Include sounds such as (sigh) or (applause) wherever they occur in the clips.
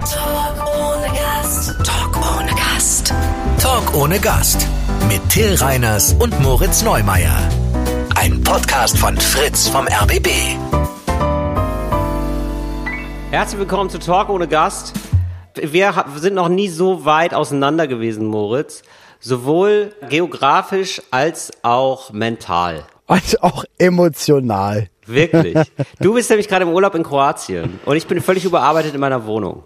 Talk ohne Gast. Talk ohne Gast. Talk ohne Gast. Mit Till Reiners und Moritz Neumeier. Ein Podcast von Fritz vom RBB. Herzlich willkommen zu Talk ohne Gast. Wir sind noch nie so weit auseinander gewesen, Moritz. Sowohl geografisch als auch mental. Und auch emotional. Wirklich. (laughs) Du bist nämlich gerade im Urlaub in Kroatien und ich bin völlig überarbeitet in meiner Wohnung.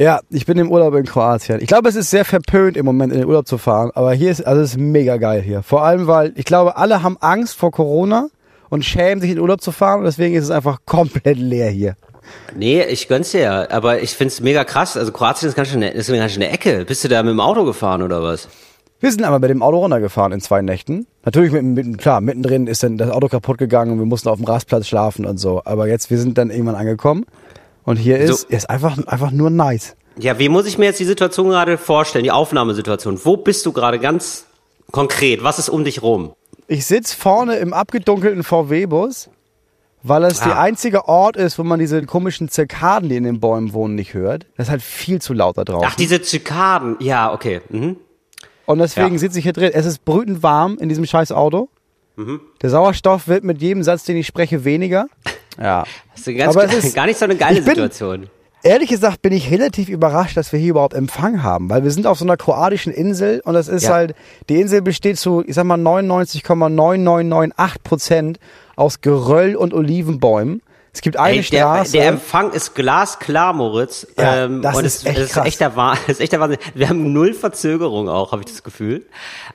Ja, ich bin im Urlaub in Kroatien. Ich glaube, es ist sehr verpönt im Moment in den Urlaub zu fahren, aber hier ist also es ist mega geil hier. Vor allem, weil ich glaube, alle haben Angst vor Corona und schämen sich in den Urlaub zu fahren und deswegen ist es einfach (laughs) komplett leer hier. Nee, ich gönn's dir ja, aber ich find's mega krass. Also Kroatien ist ganz schön, ist eine ganz schöne Ecke. Bist du da mit dem Auto gefahren oder was? Wir sind aber mit dem Auto runtergefahren in zwei Nächten. Natürlich, mit, mit, klar, mittendrin ist dann das Auto kaputt gegangen und wir mussten auf dem Rastplatz schlafen und so. Aber jetzt, wir sind dann irgendwann angekommen und hier ist, So. ist einfach, einfach nur nice. Ja, wie muss ich mir jetzt die Situation gerade vorstellen, die Aufnahmesituation? Wo bist du gerade ganz konkret? Was ist um dich rum? Ich sitz vorne im abgedunkelten VW-Bus, weil es der Ah. einzige Ort ist, wo man diese komischen Zirkaden, die in den Bäumen wohnen, nicht hört. Das ist halt viel zu laut da draußen. Ach, diese Zykaden. Ja, okay. Mhm. Und deswegen Ja. sitze ich hier drin. Es ist brütend warm in diesem scheiß Auto. Mhm. Der Sauerstoff wird mit jedem Satz, den ich spreche, weniger. (laughs) Ja. Das ist, ganz, Aber es ist- (laughs) gar nicht so eine geile bin- Situation. Ehrlich gesagt bin ich relativ überrascht, dass wir hier überhaupt Empfang haben, weil wir sind auf so einer kroatischen Insel und das ist Ja. halt, die Insel besteht zu, ich sag mal, 99,9998 Prozent aus Geröll und Olivenbäumen. Es gibt eine Ey, der, Straße. der Empfang ist glasklar, Moritz. Ja, ähm, das und ist es, echt es ist krass. echter, Wah- (laughs) es ist echter Wahnsinn. Wir haben null Verzögerung auch, habe ich das Gefühl.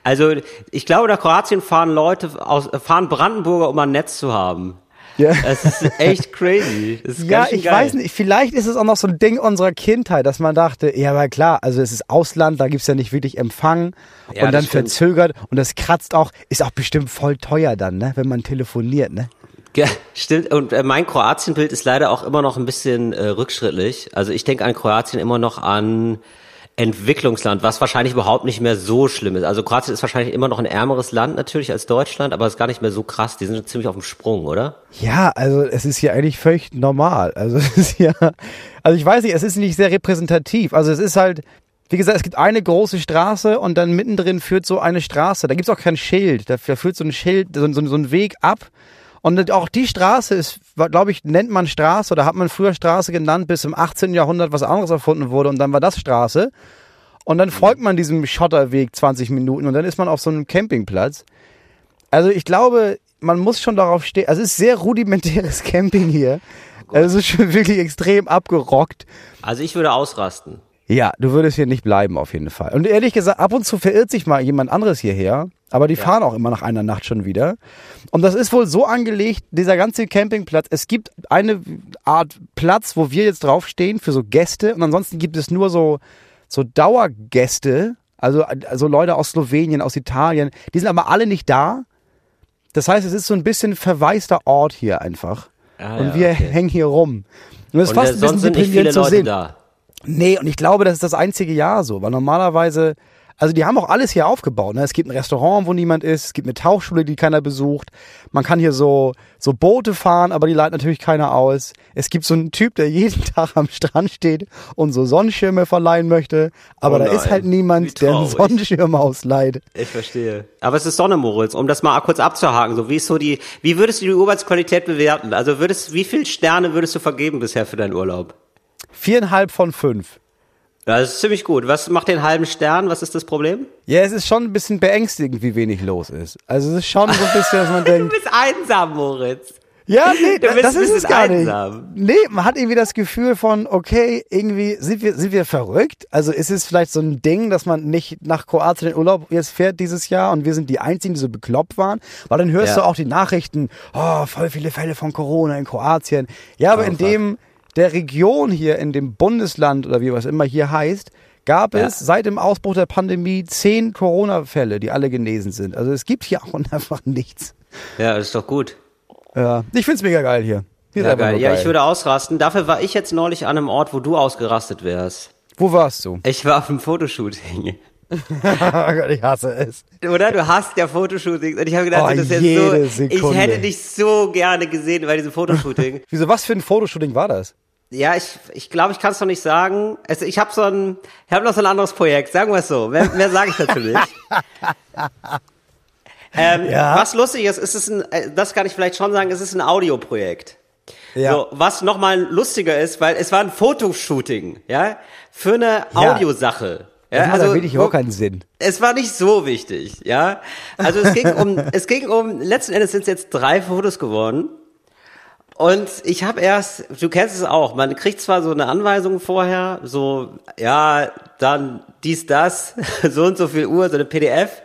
Also ich glaube, nach Kroatien fahren Leute aus, fahren Brandenburger, um ein Netz zu haben. Ja. Es ist echt crazy. Das ist Ja, ich geil. weiß nicht, vielleicht ist es auch noch so ein Ding unserer Kindheit, dass man dachte, ja, aber klar, also es ist Ausland, da gibt's ja nicht wirklich Empfang Ja, und dann das stimmt. verzögert und das kratzt auch, ist auch bestimmt voll teuer dann, ne, wenn man telefoniert, ne? Ja, stimmt. Und äh, mein Kroatienbild ist leider auch immer noch ein bisschen äh, rückschrittlich. Also ich denke an Kroatien immer noch an Entwicklungsland, was wahrscheinlich überhaupt nicht mehr so schlimm ist. Also Kroatien ist wahrscheinlich immer noch ein ärmeres Land natürlich als Deutschland, aber es ist gar nicht mehr so krass. Die sind ziemlich auf dem Sprung, oder? Ja, also es ist hier eigentlich völlig normal. Also (laughs) es ist ja, also ich weiß nicht, es ist nicht sehr repräsentativ. Also es ist halt, wie gesagt, es gibt eine große Straße und dann mittendrin führt so eine Straße. Da gibt's auch kein Schild. Da führt so ein Schild, so, so, so ein Weg ab. Und auch die Straße ist, glaube ich, nennt man Straße oder hat man früher Straße genannt, bis im 18. Jahrhundert was anderes erfunden wurde und dann war das Straße. Und dann folgt man diesem Schotterweg 20 Minuten und dann ist man auf so einem Campingplatz. Also ich glaube, man muss schon darauf stehen. Also es ist sehr rudimentäres (laughs) Camping hier. Also es ist schon wirklich extrem abgerockt. Also ich würde ausrasten. Ja, du würdest hier nicht bleiben auf jeden Fall. Und ehrlich gesagt, ab und zu verirrt sich mal jemand anderes hierher, aber die fahren auch immer nach einer Nacht schon wieder. Und das ist wohl so angelegt, dieser ganze Campingplatz. Es gibt eine Art Platz, wo wir jetzt draufstehen für so Gäste und ansonsten gibt es nur so, so Dauergäste, also, also Leute aus Slowenien, aus Italien. Die sind aber alle nicht da. Das heißt, es ist so ein bisschen verwaister Ort hier einfach. Ah, und ja, wir okay. hängen hier rum. Und das ist fast ein bisschen sind nicht viele deprimierend zu Leute sehen. da. Nee, und ich glaube, das ist das einzige Jahr so, weil normalerweise, also die haben auch alles hier aufgebaut. Ne? Es gibt ein Restaurant, wo niemand ist, es gibt eine Tauchschule, die keiner besucht. Man kann hier so, so Boote fahren, aber die leitet natürlich keiner aus. Es gibt so einen Typ, der jeden (laughs) Tag am Strand steht und so Sonnenschirme verleihen möchte, aber Oh da ist halt niemand, der einen. Sonnenschirm ausleiht. Ich verstehe. Aber es ist Sonne, Moritz, um das mal kurz abzuhaken. So, wie ist so die, wie würdest du die Urlaubsqualität bewerten? Also würdest, wie viel Sterne würdest du vergeben bisher für deinen Urlaub? Viereinhalb von fünf. Ja, Das ist ziemlich gut. Was macht den halben Stern? Was ist das Problem? Ja, es ist schon ein bisschen beängstigend, wie wenig los ist. Also es ist schon so ein bisschen, dass man (laughs) Du denkt, bist einsam, Moritz. Ja, nee, Du bist das ist es gar nicht. einsam. Nee, man hat irgendwie das Gefühl von, okay, irgendwie sind wir, sind wir verrückt? Also ist es vielleicht so ein Ding, dass man nicht nach Kroatien in Urlaub jetzt fährt dieses Jahr und wir sind die Einzigen, die so bekloppt waren? Weil dann hörst Ja. du auch die Nachrichten, oh, voll viele Fälle von Corona in Kroatien. Ja, aber Oh, in fuck. dem, der Region hier, in dem Bundesland oder wie was immer hier heißt, gab Ja. es seit dem Ausbruch der Pandemie zehn Corona-Fälle, die alle genesen sind. Also es gibt hier auch (laughs) einfach nichts. Ja, das ist doch gut. Ja, ich find's mega geil hier. Hier Ja, geil. Ja, ich würde ausrasten. Dafür war ich jetzt neulich an einem Ort, wo du ausgerastet wärst. Wo warst du? Ich war auf einem Fotoshooting. Oh (laughs) Gott, ich hasse es. Oder? Du hast ja Fotoshootings. Und ich habe gedacht, Oh, das ist so. Ich hätte dich so gerne gesehen bei diesem Fotoshooting. (laughs) Wieso, was für ein Fotoshooting war das? Ja, ich ich, glaube, ich kann es noch nicht sagen. Also ich habe so ein, ich habe noch so ein anderes Projekt, sagen wir es so. Mehr, mehr sage ich dazu nicht. (laughs) ähm, Ja. Was lustig ist, ist es ein, äh, das kann ich vielleicht schon sagen, es ist ein Audioprojekt. Ja. So, was nochmal lustiger ist, weil es war ein Fotoshooting, ja, für eine Ja. Audiosache. Ja, Das also, wirklich überhaupt keinen Sinn. es war nicht so wichtig, ja. Also es ging um, (laughs) es ging um, letzten Endes sind es jetzt drei Fotos geworden. Und ich habe erst, du kennst es auch, man kriegt zwar so eine Anweisung vorher, so, ja, dann dies, das, (laughs) so und so viel Uhr, so eine PDF,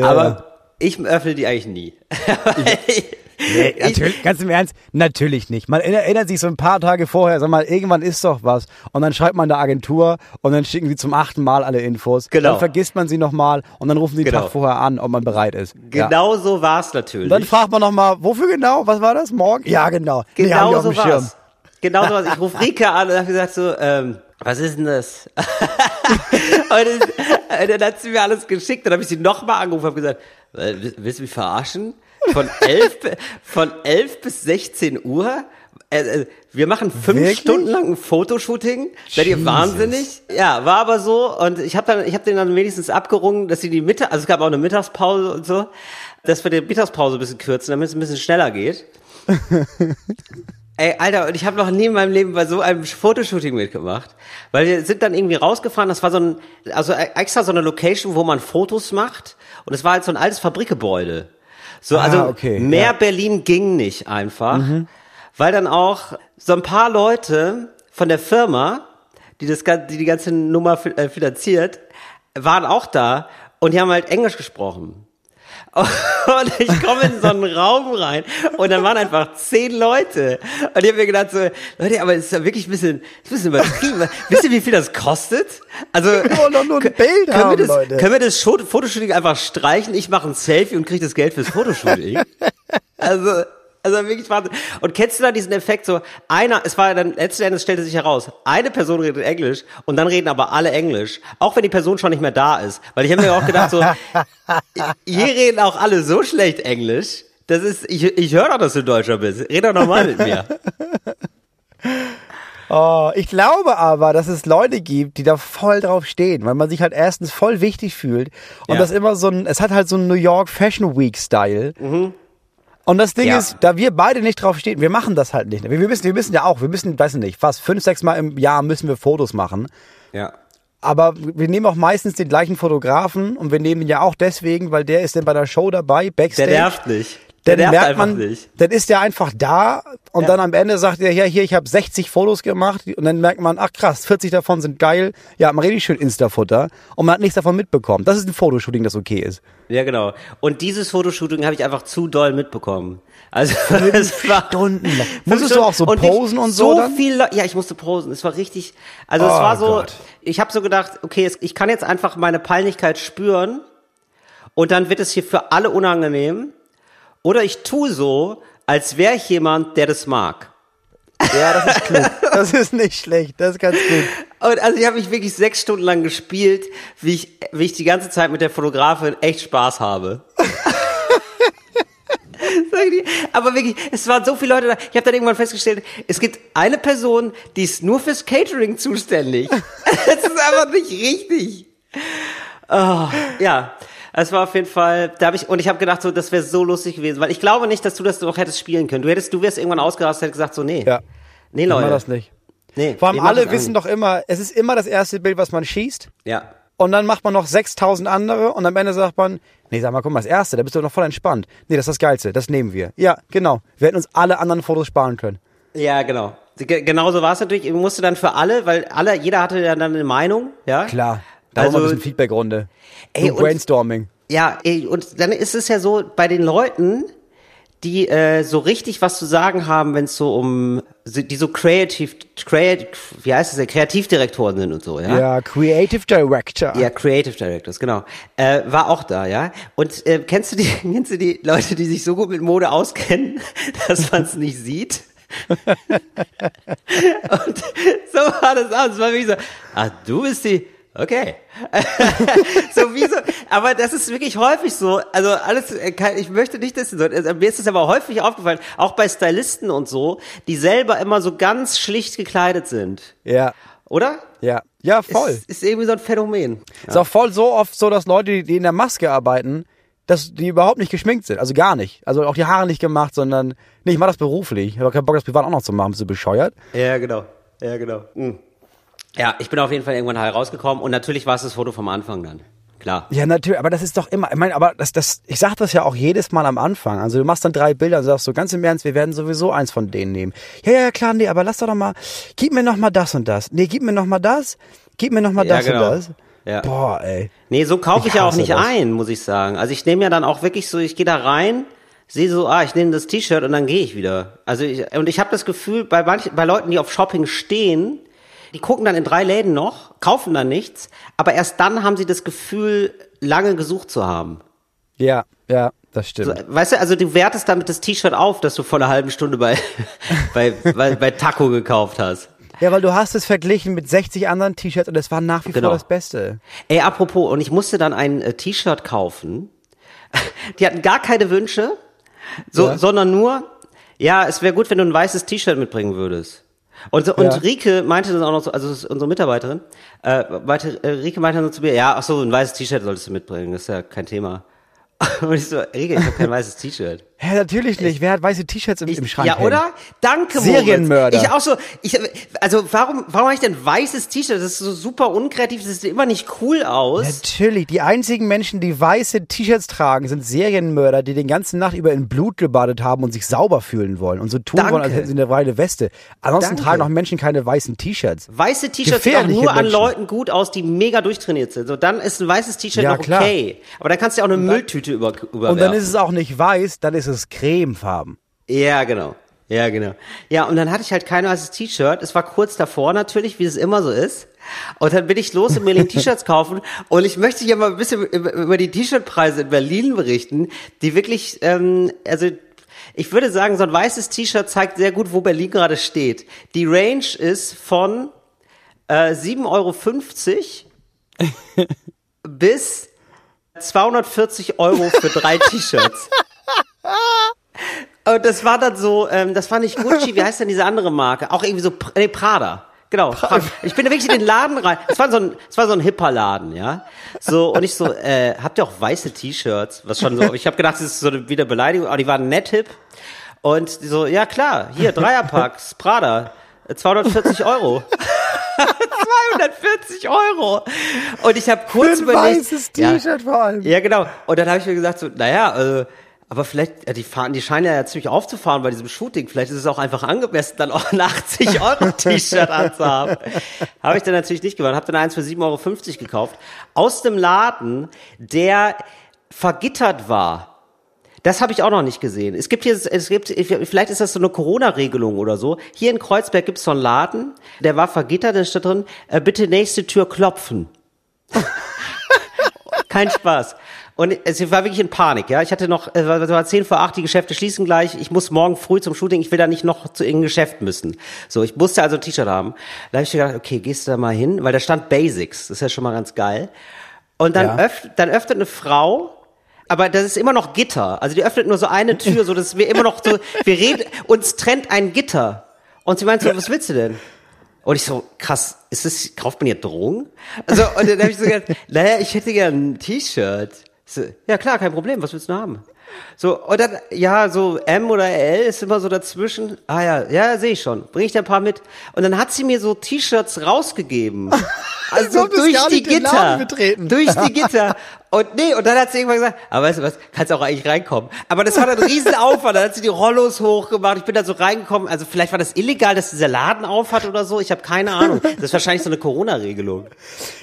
aber ich öffne die eigentlich nie. (laughs) Nee, (laughs) natürlich, ganz im Ernst, natürlich nicht. Man erinner- erinnert sich so ein paar Tage vorher, sag mal, irgendwann ist doch was. Und dann schreibt man der Agentur und dann schicken sie zum achten Mal alle Infos. Genau. Dann vergisst man sie nochmal und dann rufen sie den Genau. Tag vorher an, ob man bereit ist. Ja. Genau so war's natürlich. Dann fragt man nochmal, wofür genau? Was war das? Morgen? Ja, genau. Nee, Genau auf so dem Schirm. Genau so war's. Ich rufe (laughs) Rika an und habe gesagt so, ähm, was ist denn das? (laughs) und, dann, und dann hat sie mir alles geschickt. Dann habe ich sie nochmal angerufen und habe gesagt, äh, willst du mich verarschen? Von elf, bi- von elf bis 16 Uhr? Äh, äh, wir machen fünf Wirklich? Stunden lang ein Fotoshooting. Seid ihr wahnsinnig? Ja, war aber so. Und ich habe dann, ich habe den dann wenigstens abgerungen, dass sie die Mittag, also es gab auch eine Mittagspause und so, dass wir die Mittagspause ein bisschen kürzen, damit es ein bisschen schneller geht. (laughs) Ey, Alter, und ich habe noch nie in meinem Leben bei so einem Fotoshooting mitgemacht. Weil wir sind dann irgendwie rausgefahren, das war so ein, also extra so eine Location, wo man Fotos macht. Und es war halt so ein altes Fabrikgebäude. So, Ah, also okay, mehr ja. Mhm. Berlin ging nicht einfach. Weil dann auch so ein paar Leute von der Firma, die das, die, die ganze Nummer äh, finanziert, waren auch da und die haben halt Englisch gesprochen. (laughs) Und ich komme in so einen Raum rein und dann waren einfach zehn Leute. Und ich habe mir gedacht so, Leute, aber es ist ja wirklich ein bisschen, ist ein bisschen übertrieben. Wisst ihr, wie viel das kostet? Also, wollen doch nur ein Bild können haben, wir das, Leute. Können wir das Sho- Fotoshooting einfach streichen? Ich mache ein Selfie und kriege das Geld fürs Fotoshooting. (laughs) Also, also wirklich Wahnsinn. Und kennst du da diesen Effekt so, einer, es war dann, letzten Endes stellte sich heraus, eine Person redet Englisch und dann reden aber alle Englisch, auch wenn die Person schon nicht mehr da ist. Weil ich habe mir auch gedacht so, (laughs) hier reden auch alle so schlecht Englisch, das ist, ich, ich höre doch, dass du Deutscher bist. Red doch normal mit mir. (laughs) Oh, ich glaube aber, dass es Leute gibt, die da voll drauf stehen, weil man sich halt erstens voll wichtig fühlt und Ja. das immer so ein, es hat halt so einen New York Fashion Week Style. Und das Ding. Ja. ist, da wir beide nicht drauf stehen, wir machen das halt nicht. Wir wir müssen, wir müssen ja auch, wir müssen, weiß ich nicht, fast fünf, sechs Mal im Jahr müssen wir Fotos machen. Ja. Aber wir nehmen auch meistens den gleichen Fotografen und wir nehmen ihn ja auch deswegen, weil der ist dann bei der Show dabei, Der Backstage. nervt nicht. Der Dann nervt merkt man, nicht. dann ist der einfach da und Ja. dann am Ende sagt er, ja, hier, ich habe 60 Fotos gemacht und dann merkt man, ach krass, 40 davon sind geil, ja, mal richtig schön Insta-Futter und man hat nichts davon mitbekommen. Das ist ein Fotoshooting, das okay ist. Ja, genau. Und dieses Fotoshooting habe ich einfach zu doll mitbekommen. Also (laughs) es war. Fünf Musstest du auch so Stunden. posen ich, und so dann? viel, ja, ich musste posen. Es war richtig. Also es Oh war so. Gott. Ich habe so gedacht, okay, es, ich kann jetzt einfach meine Peinlichkeit spüren und dann wird es hier für alle unangenehm. Oder ich tue so, als wäre ich jemand, der das mag. Ja, das ist klug. (laughs) Das ist nicht schlecht, das ist ganz gut. Und also ich habe mich wirklich sechs Stunden lang gespielt, wie ich, wie ich die ganze Zeit mit der Fotografin echt Spaß habe. (laughs) Aber wirklich, es waren so viele Leute da. Ich habe dann irgendwann festgestellt, es gibt eine Person, die ist nur fürs Catering zuständig. (laughs) Das ist einfach nicht richtig. Oh, ja, es war auf jeden Fall, da habe ich, und ich habe gedacht, so, das wäre so lustig gewesen, weil ich glaube nicht, dass du das noch hättest spielen können. Du hättest, du wärst irgendwann ausgerastet, hättest gesagt, so, nee. Ja. Nee, Ich Leute. mach das nicht. Nee, Vor allem ich alle wissen doch immer, es ist immer das erste Bild, was man schießt. Ja. Und dann macht man noch 6000 andere und am Ende sagt man, nee, sag mal, guck mal, das erste, da bist du noch voll entspannt. Nee, das ist das Geilste, das nehmen wir. Ja, genau. Wir hätten uns alle anderen Fotos sparen können. Ja, genau. Ge genau so war es natürlich. Ich musste dann für alle, weil alle, jeder hatte ja dann eine Meinung, ja. Klar. Da Also- also, ein bisschen Feedback-Runde. Ey, und- Brainstorming. Ja, ey, und dann ist es ja so, bei den Leuten, die äh, so richtig was zu sagen haben, wenn es so um, die so creative, creative, wie heißt es denn, Kreativdirektoren sind und so, ja? Ja, Creative Director. Ja, Creative Directors, genau. Äh, war auch da, ja. Und äh, kennst du die, (laughs) kennst du die Leute, die sich so gut mit Mode auskennen, (laughs) dass man es nicht sieht? (laughs) und so war das auch. Es war wirklich so, ah, du bist die, Okay. (laughs) so wie so, aber das ist wirklich häufig so. Also alles, äh, ich möchte nicht, dass also mir ist es aber häufig aufgefallen, auch bei Stylisten und so, die selber immer so ganz schlicht gekleidet sind, Ja, oder? ja, ja, voll. Ist, ist irgendwie so ein Phänomen. Ist auch voll so oft so, dass Leute, die- die in der Maske arbeiten, dass die überhaupt nicht geschminkt sind. Also gar nicht. Also auch die Haare nicht gemacht, sondern, nee, ich mach das beruflich. Ich habe keinen Bock, das privat auch noch zu machen. Bist du bescheuert? Ja, genau. Ja, genau. Mhm. Ja, ich bin auf jeden Fall irgendwann heil rausgekommen und natürlich war es das Foto vom Anfang dann. Klar. Ja, natürlich, aber das ist doch immer, ich meine, aber das, das, ich sag das ja auch jedes Mal am Anfang. Also du machst dann drei Bilder und sagst so ganz im Ernst, wir werden sowieso eins von denen nehmen. Ja, ja, klar, nee, aber lass doch noch mal, gib mir noch mal das und das. Nee, gib mir noch mal das, gib mir noch mal Ja, das genau. und das. Ja. Boah, ey. Nee, so kaufe Ich ich, ja auch nicht das. ein, muss ich sagen. Also ich nehme ja dann auch wirklich so, ich gehe da rein, sehe so, ah, ich nehme das T-Shirt und dann gehe ich wieder. Also ich, und ich habe das Gefühl, bei manchen, bei Leuten, die auf Shopping stehen, die gucken dann in drei Läden noch, kaufen dann nichts, aber erst dann haben sie das Gefühl, lange gesucht zu haben. Ja, ja, das stimmt. So, weißt du, also du wertest damit das T-Shirt auf, das du vor einer halben Stunde bei, (laughs) bei, bei, bei Taco gekauft hast. Ja, weil du hast es verglichen mit 60 anderen T-Shirts und es war nach wie Genau. vor das Beste. Ey, apropos, und ich musste dann ein äh, T-Shirt kaufen. (laughs) Die hatten gar keine Wünsche, so, Ja. sondern nur, ja, es wäre gut, wenn du ein weißes T-Shirt mitbringen würdest. Und, so, und Ja. Rike meinte dann auch noch so, also unsere Mitarbeiterin, äh, meinte, äh, Rike meinte dann so zu mir, ja, ach so, ein weißes T-Shirt solltest du mitbringen, das ist ja kein Thema. (laughs) Und ich so, Rike, ich habe kein weißes T-Shirt. Hä, natürlich nicht. Wer hat weiße T-Shirts im, im Schrank Ja, hängen? oder? Danke, Serienmörder. Moritz. Ich auch so, ich, also warum, warum habe ich denn weißes T-Shirt? Das ist so super unkreativ, das sieht immer nicht cool aus. Natürlich, die einzigen Menschen, die weiße T-Shirts tragen, sind Serienmörder, die den ganzen Nacht über in Blut gebadet haben und sich sauber fühlen wollen und so tun Danke. wollen, als hätten sie eine reine Weste. Ansonsten Danke. tragen auch Menschen keine weißen T-Shirts. Weiße T-Shirts sehen auch nur an Menschen. Leuten gut aus, die mega durchtrainiert sind. So, dann ist ein weißes T-Shirt Ja, noch klar. okay. Aber dann kannst du ja auch eine Mülltüte über, überwerfen. Und dann ist es auch nicht weiß, dann ist es cremefarben. ja, genau. Ja, genau. Ja, und dann hatte ich halt kein weißes T-Shirt. Es war kurz davor natürlich, wie es immer so ist. Und dann bin ich los und mir den T-Shirts kaufen. Und ich möchte hier mal ein bisschen über über die T-Shirt-Preise in Berlin berichten, die wirklich, ähm, also ich würde sagen, so ein weißes T-Shirt zeigt sehr gut, wo Berlin gerade steht. Die Range ist von äh, 7,50 Euro (laughs) bis 240 Euro für drei T-Shirts. Und das war dann so, ähm, das war nicht Gucci, wie heißt denn diese andere Marke? Auch irgendwie so, nee, Prada. Genau. Prada. Ich bin da wirklich in den Laden rein. Es war so ein, es war so ein hipper Laden, ja. So, und ich so, äh, habt ihr auch weiße T-Shirts? Was schon so, ich habe gedacht, das ist so eine wieder Beleidigung, aber die waren nett hip. Und so, ja klar, hier, Dreierpacks, Prada, äh, 240 Euro. (laughs) 240 Euro. Und ich habe kurz Für ein überlegt. weißes ja, T-Shirt vor allem. ja, genau. Und dann habe ich mir gesagt, so, naja, äh, aber vielleicht, ja, die fahren, die scheinen ja ziemlich aufzufahren bei diesem Shooting. Vielleicht ist es auch einfach angemessen, dann auch ein 80 (laughs) Euro T-Shirt anzuhaben. habe ich dann natürlich nicht gemacht. Habe dann eins für 7,50 Euro gekauft. Aus dem Laden, der vergittert war. Das habe ich auch noch nicht gesehen. Es gibt hier, es gibt, vielleicht ist das so eine Corona-Regelung oder so. Hier in Kreuzberg gibt es so einen Laden, der war vergittert, da steht drin, äh, bitte nächste Tür klopfen. (laughs) Kein Spaß. Und es war wirklich in Panik, ja. Ich hatte noch, es war, es war 10 vor 8, die Geschäfte schließen gleich. Ich muss morgen früh zum Shooting, ich will da nicht noch zu irgendeinem Geschäft müssen. So, ich musste also ein T-Shirt haben. Da habe ich gedacht, okay, gehst du da mal hin, weil da stand Basics. Das ist ja schon mal ganz geil. Und dann, Ja. öff, dann öffnet eine Frau, aber das ist immer noch Gitter. Also die öffnet nur so eine Tür, so dass wir immer noch so, wir reden, uns trennt ein Gitter. Und sie meint so, was willst du denn? Und ich so, krass, ist das, kauft man hier Drogen? Also, und dann habe ich so gedacht, naja, ich hätte gern ein T-Shirt. Ja klar, kein Problem, was willst du haben? So, und dann, ja, so M oder L ist immer so dazwischen. Ah ja, ja, sehe ich schon. Bring ich dir ein paar mit. Und dann hat sie mir so T-Shirts rausgegeben. (laughs) Also durch die Gitter. Durch die Gitter. Und nee, und dann hat sie irgendwann gesagt, aber weißt du was, kannst auch eigentlich reinkommen. Aber das war dann ein Riesenaufwand. Dann hat sie die Rollos hochgemacht. Ich bin da so reingekommen. Also vielleicht war das illegal, dass dieser Laden auf hat oder so. Ich habe keine Ahnung. Das ist wahrscheinlich so eine Corona-Regelung.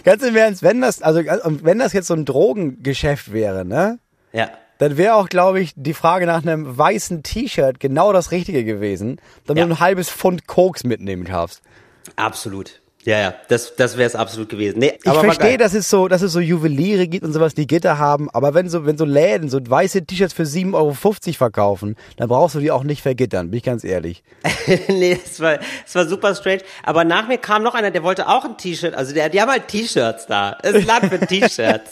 Ganz im Ernst, wenn das, also wenn das jetzt so ein Drogengeschäft wäre, ne? Ja. Dann wäre auch, glaube ich, die Frage nach einem weißen T-Shirt genau das Richtige gewesen, damit Ja. du ein halbes Pfund Koks mitnehmen darfst. Absolut. Ja, ja, das, das wäre es absolut gewesen. Nee, Ich aber verstehe, dass es so, dass es so Juweliere gibt und sowas, die Gitter haben, aber wenn so, wenn so Läden so weiße T-Shirts für 7,50 Euro verkaufen, dann brauchst du die auch nicht vergittern, bin ich ganz ehrlich. (laughs) nee, es war, es war super strange. Aber nach mir kam noch einer, der wollte auch ein T-Shirt. Also der, die haben halt T-Shirts da. Es ist Land für (laughs) T-Shirts.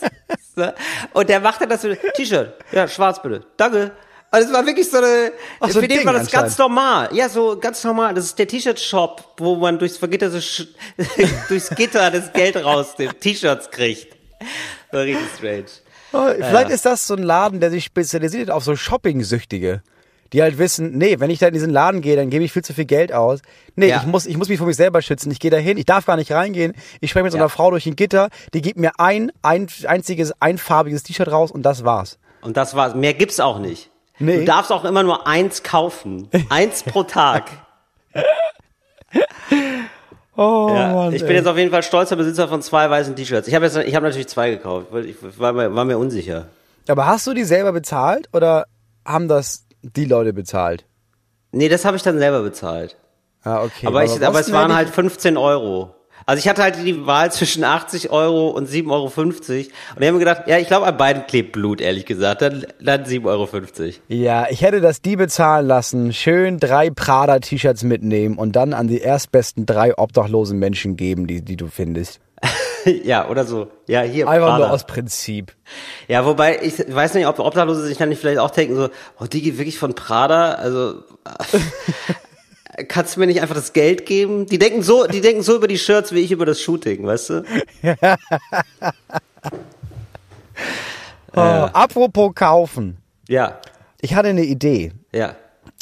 Und der machte das so, T-Shirt. Ja, schwarz bitte. Danke. Und es war wirklich so eine, Ach, so ein für den Ding war das ganz normal. Ja, so ganz normal. Das ist der T-Shirt-Shop, wo man durchs vergitterte, Sch- (laughs) durchs Gitter das Geld raus, den T-Shirts kriegt. War richtig strange. Oh, Vielleicht ist das so ein Laden, der sich spezialisiert auf so Shopping-Süchtige. Die halt wissen, nee, wenn ich da in diesen Laden gehe, dann gebe ich viel zu viel Geld aus. Nee, Ja. ich, muss, ich muss mich vor mich selber schützen. Ich gehe da hin, ich darf gar nicht reingehen. Ich spreche mit so Ja. einer Frau durch ein Gitter, die gibt mir ein, ein einziges, einfarbiges T-Shirt raus und das war's. Und das war's. Mehr gibt's auch nicht. Nee. Du darfst auch immer nur eins kaufen. (laughs) Eins pro Tag. (laughs) Oh, Ja, Mann, ich bin ey. jetzt auf jeden Fall stolzer Besitzer von zwei weißen T-Shirts. Ich habe jetzt, ich habe natürlich zwei gekauft, weil ich war mir, war mir unsicher. Aber hast du die selber bezahlt oder haben das die Leute bezahlt? Nee, das habe ich dann selber bezahlt. Ah, okay. aber, ich, was aber es waren halt 15 Euro. Also ich hatte halt die Wahl zwischen 80 Euro und 7,50 Euro. Und ich habe mir gedacht, ja, ich glaube, an beiden klebt Blut, ehrlich gesagt. Dann, dann 7,50 Euro. Ja, ich hätte das die bezahlen lassen, schön drei Prada-T-Shirts mitnehmen und dann an die erstbesten drei obdachlosen Menschen geben, die, die du findest. (laughs) ja, oder so. Ja, hier. Einfach Prada. nur aus Prinzip. Ja, wobei, ich weiß nicht, ob Obdachlose sich dann nicht vielleicht auch denken, so, oh, die geht wirklich von Prada, also, (laughs) kannst du mir nicht einfach das Geld geben? Die denken so, die denken so über die Shirts wie ich über das Shooting, weißt du? (laughs) Oh, apropos kaufen. Ja, Ich hatte eine Idee. ja.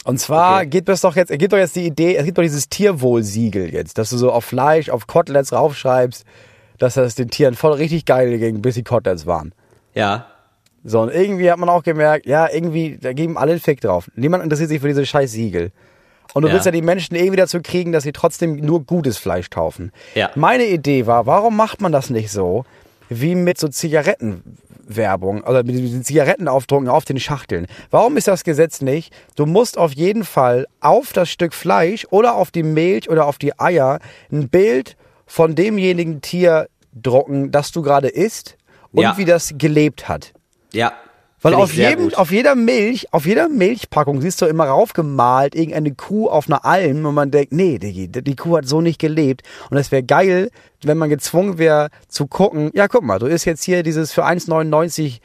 Und zwar Okay. gibt es doch jetzt, gibt doch jetzt die Idee, es gibt doch dieses Tierwohlsiegel jetzt, dass du so auf Fleisch, auf Koteletts raufschreibst, dass das den Tieren voll richtig geil ging, bis die Koteletts waren. Ja. So, und irgendwie hat man auch gemerkt, ja, irgendwie, da geben alle einen Fick drauf. Niemand interessiert sich für diese scheiß Siegel. Und du Ja. willst ja die Menschen irgendwie dazu kriegen, dass sie trotzdem nur gutes Fleisch kaufen. Ja. Meine Idee war, warum macht man das nicht so, wie mit so Zigarettenwerbung oder mit diesen Zigarettenaufdrucken auf den Schachteln? Warum ist das Gesetz nicht? Du musst auf jeden Fall auf das Stück Fleisch oder auf die Milch oder auf die Eier ein Bild von demjenigen Tier drucken, das du gerade isst und Ja. wie das gelebt hat. Ja. Weil auf, jedem, gut. auf jeder Milch, auf jeder Milchpackung siehst du immer raufgemalt irgendeine Kuh auf einer Alm und man denkt, nee, Diggi, die Kuh hat so nicht gelebt. Und es wäre geil, wenn man gezwungen wäre zu gucken, ja guck mal, du isst jetzt hier dieses für 1,99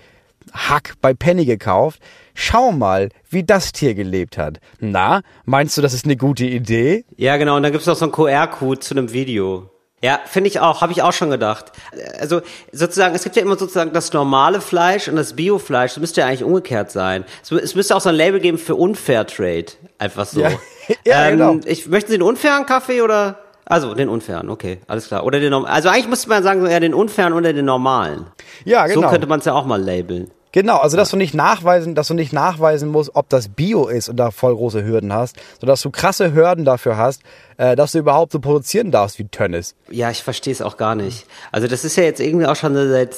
Hack bei Penny gekauft. Schau mal, wie das Tier gelebt hat. Na, meinst du, das ist eine gute Idee? Ja, genau. Und dann gibt's noch so einen QR-Code zu einem Video. Ja, finde ich auch, habe ich auch schon gedacht. Also sozusagen, es gibt ja immer sozusagen das normale Fleisch und das Biofleisch, das müsste ja eigentlich umgekehrt sein. Es, es müsste auch so ein Label geben für Unfair Trade. Einfach so. Ja. (laughs) Ja, ähm, genau. Ich, möchten Sie den unfairen Kaffee oder? Also, den unfairen, okay, alles klar. Oder den norm- Also eigentlich müsste man sagen, so eher den unfairen oder den normalen. Ja, genau. So könnte man es ja auch mal labeln. Genau, also dass du nicht nachweisen, dass du nicht nachweisen musst, ob das Bio ist und da voll große Hürden hast, sondern dass du krasse Hürden dafür hast, äh, dass du überhaupt so produzieren darfst wie Tönnis. Ja, ich verstehe es auch gar nicht. Also das ist ja jetzt irgendwie auch schon seit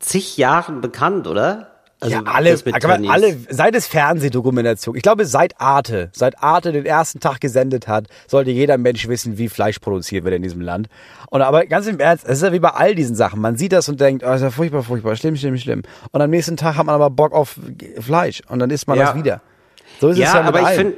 zig Jahren bekannt, oder? Also ja, alle, Tönnies. alle, seit es Fernsehdokumentation, ich glaube seit Arte, seit Arte den ersten Tag gesendet hat, sollte jeder Mensch wissen, wie Fleisch produziert wird in diesem Land. Und aber ganz im Ernst, es ist ja wie bei all diesen Sachen. Man sieht das und denkt, oh, ist ja furchtbar, furchtbar, schlimm, schlimm, schlimm. Und am nächsten Tag hat man aber Bock auf Fleisch und dann isst man Ja. das wieder. So ist es Ja, ja mit aber ich allem. finde,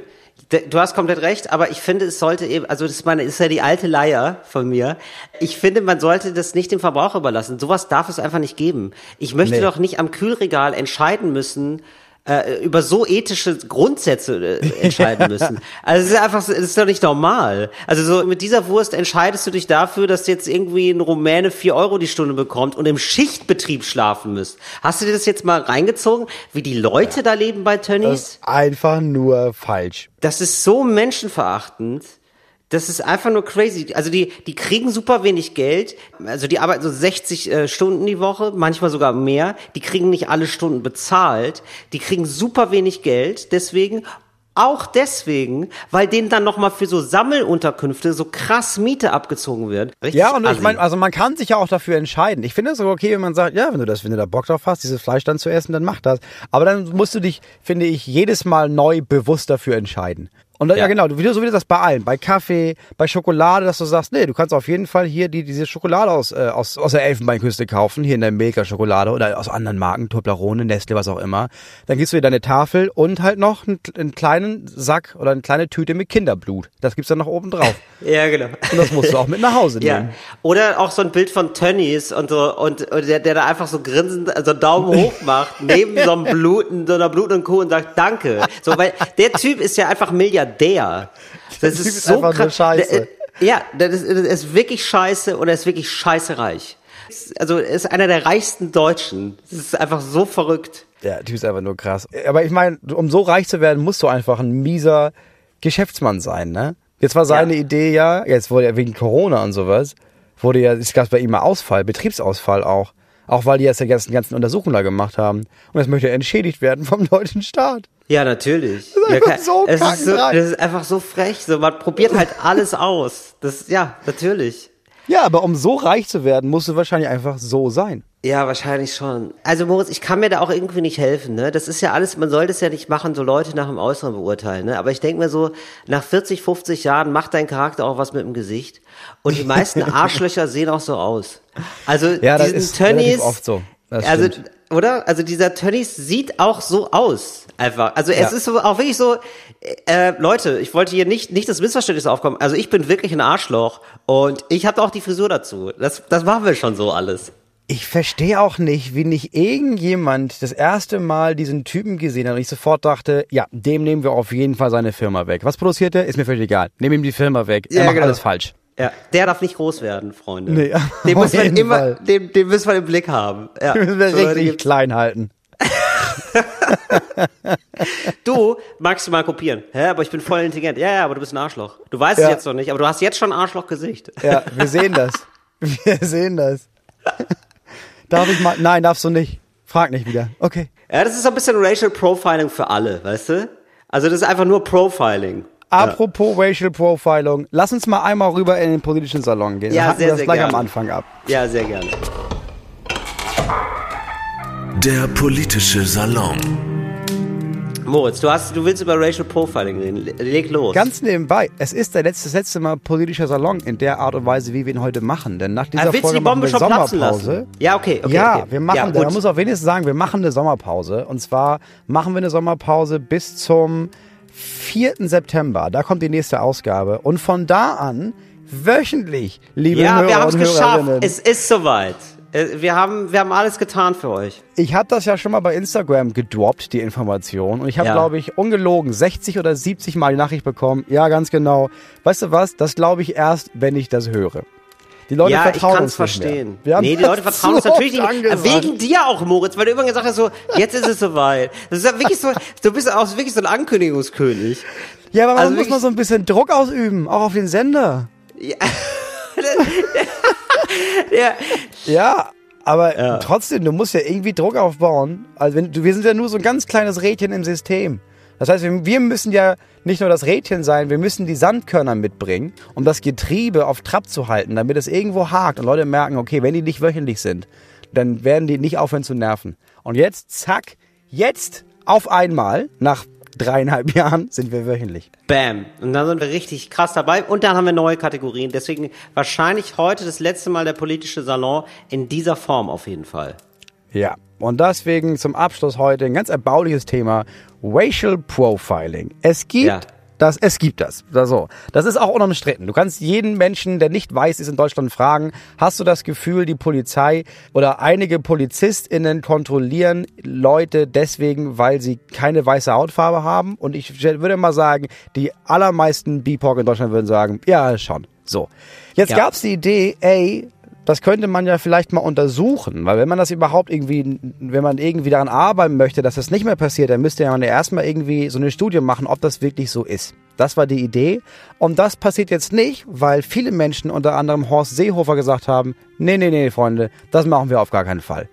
du hast komplett recht, aber ich finde, es sollte eben, also das ist, meine, ist ja die alte Leier von mir. Ich finde, man sollte das nicht dem Verbraucher überlassen. Sowas darf es einfach nicht geben. Ich möchte Nee. doch nicht am Kühlregal entscheiden müssen, äh, über so ethische Grundsätze äh, entscheiden (laughs) müssen. Also es ist einfach, es ist doch nicht normal. Also so mit dieser Wurst entscheidest du dich dafür, dass jetzt irgendwie ein Rumäne vier Euro die Stunde bekommt und im Schichtbetrieb schlafen müsst. Hast du dir das jetzt mal reingezogen, wie die Leute da leben bei Tönnies? Das ist einfach nur falsch. Das ist so menschenverachtend. Das ist einfach nur crazy. Also die, die kriegen super wenig Geld. Also die arbeiten so 60 äh, Stunden die Woche, manchmal sogar mehr. Die kriegen nicht alle Stunden bezahlt. Die kriegen super wenig Geld. Deswegen, auch deswegen, weil denen dann nochmal für so Sammelunterkünfte so krass Miete abgezogen wird. Richtig Ja, und ich assi. meine, also man kann sich ja auch dafür entscheiden. Ich finde es sogar okay, wenn man sagt, ja, wenn du das, wenn du da Bock drauf hast, dieses Fleisch dann zu essen, dann mach das. Aber dann musst du dich, finde ich, jedes Mal neu bewusst dafür entscheiden. Und ja. Ja. genau, du, so wie du das bei allen, bei Kaffee, bei Schokolade, dass du sagst, nee, du kannst auf jeden Fall hier die, diese Schokolade aus, äh, aus, aus der Elfenbeinküste kaufen, hier in der Milka-Schokolade oder aus anderen Marken, Toblerone, Nestle, was auch immer. Dann gibst du dir deine Tafel und halt noch einen, einen kleinen Sack oder eine kleine Tüte mit Kinderblut. Das gibt's dann noch oben drauf. (laughs) Ja, genau. Und das musst du auch mit nach Hause (laughs) Ja. nehmen. Oder auch so ein Bild von Tönnies und so, und, und der, der da einfach so grinsend, also Daumen (laughs) hoch macht, neben so einem bluten, so einer blutenden Kuh und sagt Danke. So, weil der Typ ist ja einfach Milliardär. Das Typ ist so krass. scheiße. Äh, ja, das ist, das ist wirklich scheiße und er ist wirklich scheiße reich. Also, er ist einer der reichsten Deutschen. Das ist einfach so verrückt. Der Typ ist einfach nur krass. Aber ich meine, um so reich zu werden, musst du einfach ein mieser Geschäftsmann sein, ne? Jetzt war seine Ja. Idee ja, jetzt wurde ja wegen Corona und sowas, wurde ja, es gab bei ihm mal Ausfall, Betriebsausfall auch. Auch weil die jetzt die ganzen, ganzen Untersuchungen da gemacht haben. Und jetzt möchte er entschädigt werden vom deutschen Staat. Ja, natürlich. ist ja, so es ist, so, das ist einfach so frech. So, man probiert halt (laughs) alles aus. Das, ja, natürlich. Ja, aber um so reich zu werden, musst du wahrscheinlich einfach so sein. Ja, wahrscheinlich schon. Also Moritz, ich kann mir da auch irgendwie nicht helfen, ne? Das ist ja alles, man soll das ja nicht machen, so Leute nach dem Äußeren beurteilen, ne? Aber ich denke mir so, nach 40, 50 Jahren macht dein Charakter auch was mit dem Gesicht. Und die meisten (laughs) Arschlöcher sehen auch so aus. Also Ja, das diesen ist relativ Tönnies, oft so. Das also, stimmt. Oder? Also dieser Tönnies sieht auch so aus. Einfach. Also es Ja. ist so auch wirklich so, äh, Leute, ich wollte hier nicht, nicht das Missverständnis aufkommen. Also ich bin wirklich ein Arschloch und ich habe auch die Frisur dazu. Das, das machen wir schon so alles. Ich verstehe auch nicht, wie nicht irgendjemand das erste Mal diesen Typen gesehen hat und ich sofort dachte, ja, dem nehmen wir auf jeden Fall seine Firma weg. Was produziert er? Ist mir völlig egal. Nehmen ihm die Firma weg. Er Ja, macht genau. alles falsch. Ja, der darf nicht groß werden, Freunde. Nee, den (laughs) auf muss man immer, Fall. den, den müssen wir im Blick haben. Ja. (laughs) müssen wir So, richtig die- klein halten. (laughs) Du magst du mal kopieren. Hä, aber ich bin voll intelligent. Ja, ja, aber du bist ein Arschloch. Du weißt Ja. es jetzt noch nicht, aber du hast jetzt schon ein Arschlochgesicht. Ja, wir sehen das. Wir sehen das. Darf ich mal? Nein, darfst du nicht. Frag nicht wieder. Okay. Ja, das ist so ein bisschen Racial Profiling für alle, weißt du? Also das ist einfach nur Profiling. Apropos Racial Profiling, lass uns mal einmal rüber in den politischen Salon gehen. Ja, Dann sehr, wir das sehr gleich gerne. am Anfang ab. Ja, sehr gerne. Der politische Salon. Moritz, du hast, du willst über Racial Profiling reden. Leg los. Ganz nebenbei, es ist der letzte, das letzte Mal politischer Salon in der Art und Weise, wie wir ihn heute machen. Denn nach dieser Ah, Folge die Bombe machen wir schon platzen Sommerpause. lassen? Ja, okay, okay. ja, okay. wir machen, ja, man muss auch wenigstens sagen, wir machen eine Sommerpause. Und zwar machen wir eine Sommerpause bis zum 4. September. Da kommt die nächste Ausgabe. Und von da an wöchentlich, liebe Ja, Hörer wir haben es geschafft. Es ist soweit. Äh, Wir haben, wir haben alles getan für euch. Ich habe das ja schon mal bei Instagram gedroppt, die Information. Und ich habe, Ja. glaube ich, ungelogen 60 oder 70 Mal die Nachricht bekommen. Ja, ganz genau. Weißt du was? Das glaube ich erst, wenn ich das höre. Die Leute ja, ich vertrauen kann uns es nicht mehr. verstehen. Nee, die Leute (laughs) vertrauen uns natürlich nicht. angesagt. Wegen dir auch, Moritz, weil du immer gesagt hast, so, jetzt ist es soweit. Das ist ja wirklich so, du bist auch wirklich so ein Ankündigungskönig. Ja, aber man Also muss mal so ein bisschen Druck ausüben, auch auf den Sender. (laughs) Ja, Ja, aber Ja. trotzdem, du musst ja irgendwie Druck aufbauen. Also wenn, du, wir sind ja nur so ein ganz kleines Rädchen im System. Das heißt, wir, müssen ja nicht nur das Rädchen sein, wir müssen die Sandkörner mitbringen, um das Getriebe auf Trab zu halten, damit es irgendwo hakt und Leute merken, okay, wenn die nicht wöchentlich sind, dann werden die nicht aufhören zu nerven. Und jetzt, zack, jetzt auf einmal, nach dreieinhalb (laughs) Jahren, sind wir wöchentlich. bam. Und dann sind wir richtig krass dabei. Und dann haben wir neue Kategorien. Deswegen wahrscheinlich heute das letzte Mal der politische Salon in dieser Form auf jeden Fall. Ja, und deswegen zum Abschluss heute ein ganz erbauliches Thema, Racial Profiling. Es gibt Ja. das, es gibt das. Also, das ist auch unumstritten. Du kannst jeden Menschen, der nicht weiß ist in Deutschland fragen, hast du das Gefühl, die Polizei oder einige PolizistInnen kontrollieren Leute deswegen, weil sie keine weiße Hautfarbe haben? Und ich würde mal sagen, die allermeisten BIPOC in Deutschland würden sagen, ja, schon. So. Jetzt Ja. gab's die Idee, ey, das könnte man ja vielleicht mal untersuchen, weil wenn man das überhaupt irgendwie, wenn man irgendwie daran arbeiten möchte, dass das nicht mehr passiert, dann müsste man ja erstmal irgendwie so eine Studie machen, ob das wirklich so ist. Das war die Idee. Und das passiert jetzt nicht, weil viele Menschen, unter anderem Horst Seehofer, gesagt haben, nee, nee, nee, Freunde, das machen wir auf gar keinen Fall.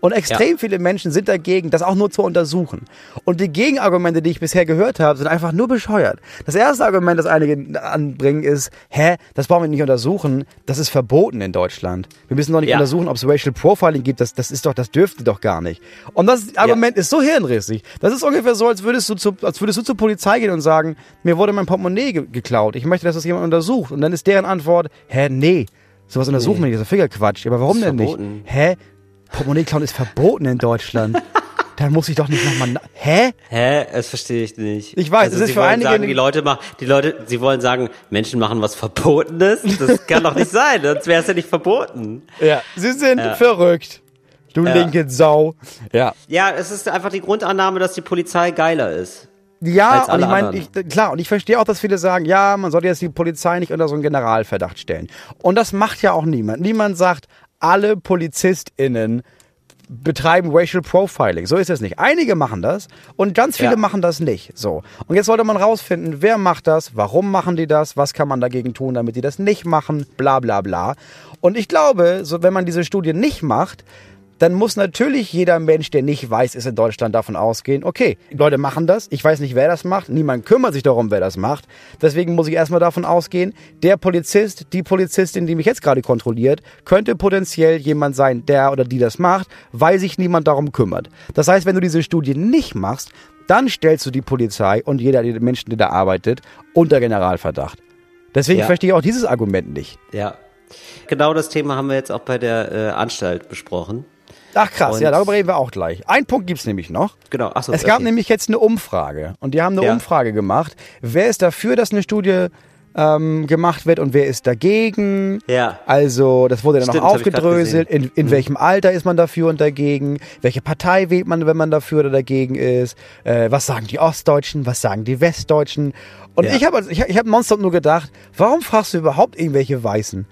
Und extrem viele Menschen sind dagegen, das auch nur zu untersuchen. Und die Gegenargumente, die ich bisher gehört habe, sind einfach nur bescheuert. Das erste Argument, das einige anbringen, ist, hä, das brauchen wir nicht untersuchen, das ist verboten in Deutschland. Wir müssen doch nicht Ja. untersuchen, ob es Racial Profiling gibt, das, das ist doch, das dürfte doch gar nicht. Und das Argument ist so hirnrissig. Das ist ungefähr so, als würdest du zu, als würdest du zur Polizei gehen und sagen, mir wurde mein Portemonnaie ge geklaut. Ich möchte, dass das jemand untersucht. Und dann ist deren Antwort, hä, nee. Sowas untersuchen wir nicht, das ist Finger Quatsch. Aber warum denn nicht? Hä? Portemonnaie klauen ist verboten in Deutschland. (laughs) Dann muss ich doch nicht nochmal. Hä? Hä? Das verstehe ich nicht. Ich weiß, also es ist sie für wollen einige- Sagen, die Leute machen, die Leute, sie wollen sagen, Menschen machen was Verbotenes. Das kann doch nicht sein, sonst wäre es ja nicht verboten. Ja, sie sind Ja. verrückt. Du Ja. linke Sau. Ja. Ja, es ist einfach die Grundannahme, dass die Polizei geiler ist. Ja, und ich meine, klar, und ich verstehe auch, dass viele sagen, ja, man sollte jetzt die Polizei nicht unter so einen Generalverdacht stellen. Und das macht ja auch niemand. Niemand sagt, alle PolizistInnen betreiben Racial Profiling. So ist es nicht. Einige machen das und ganz viele Ja. machen das nicht. So. Und jetzt sollte man rausfinden, wer macht das, warum machen die das, was kann man dagegen tun, damit die das nicht machen, bla bla bla. Und ich glaube, so, wenn man diese Studie nicht macht, dann muss natürlich jeder Mensch, der nicht weiß, ist in Deutschland davon ausgehen, okay, Leute machen das, ich weiß nicht, wer das macht, niemand kümmert sich darum, wer das macht. Deswegen muss ich erstmal davon ausgehen, der Polizist, die Polizistin, die mich jetzt gerade kontrolliert, könnte potenziell jemand sein, der oder die das macht, weil sich niemand darum kümmert. Das heißt, wenn du diese Studie nicht machst, dann stellst du die Polizei und jeder der Menschen, der da arbeitet, unter Generalverdacht. Deswegen Ja. verstehe ich auch dieses Argument nicht. Ja. Genau das Thema haben wir jetzt auch bei der äh, Anstalt besprochen. Ach krass, Und- ja, darüber reden wir auch gleich. Ein Punkt gibt's nämlich noch. Genau. Achso, Es gab okay. nämlich jetzt eine Umfrage und die haben eine Ja. Umfrage gemacht. Wer ist dafür, dass eine Studie ähm, gemacht wird und wer ist dagegen? Ja. Also das wurde dann Stimmt, noch aufgedröselt. In, in welchem Alter ist man dafür und dagegen? Welche Partei wählt man, wenn man dafür oder dagegen ist? Äh, was sagen die Ostdeutschen? Was sagen die Westdeutschen? Und Ja. ich habe also, ich, hab- ich hab nonstop nur gedacht, warum fragst du überhaupt irgendwelche Weißen?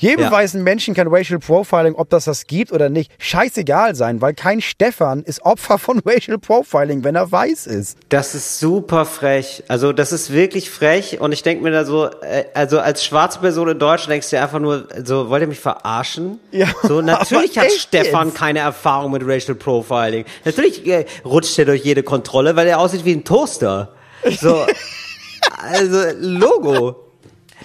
Jedem Ja. weißen Menschen kann Racial Profiling, ob das das gibt oder nicht, scheißegal sein, weil kein Stefan ist Opfer von (laughs) Racial Profiling, wenn er weiß ist. Das ist super frech. Also das ist wirklich frech und ich denke mir da so, äh, also als schwarze Person in Deutschland denkst du dir einfach nur, so wollt ihr mich verarschen? Ja, So (laughs) natürlich hat Stefan jetzt? keine Erfahrung mit Racial Profiling. Natürlich äh, rutscht er durch jede Kontrolle, weil er aussieht wie ein Toaster. So, (laughs) also Logo.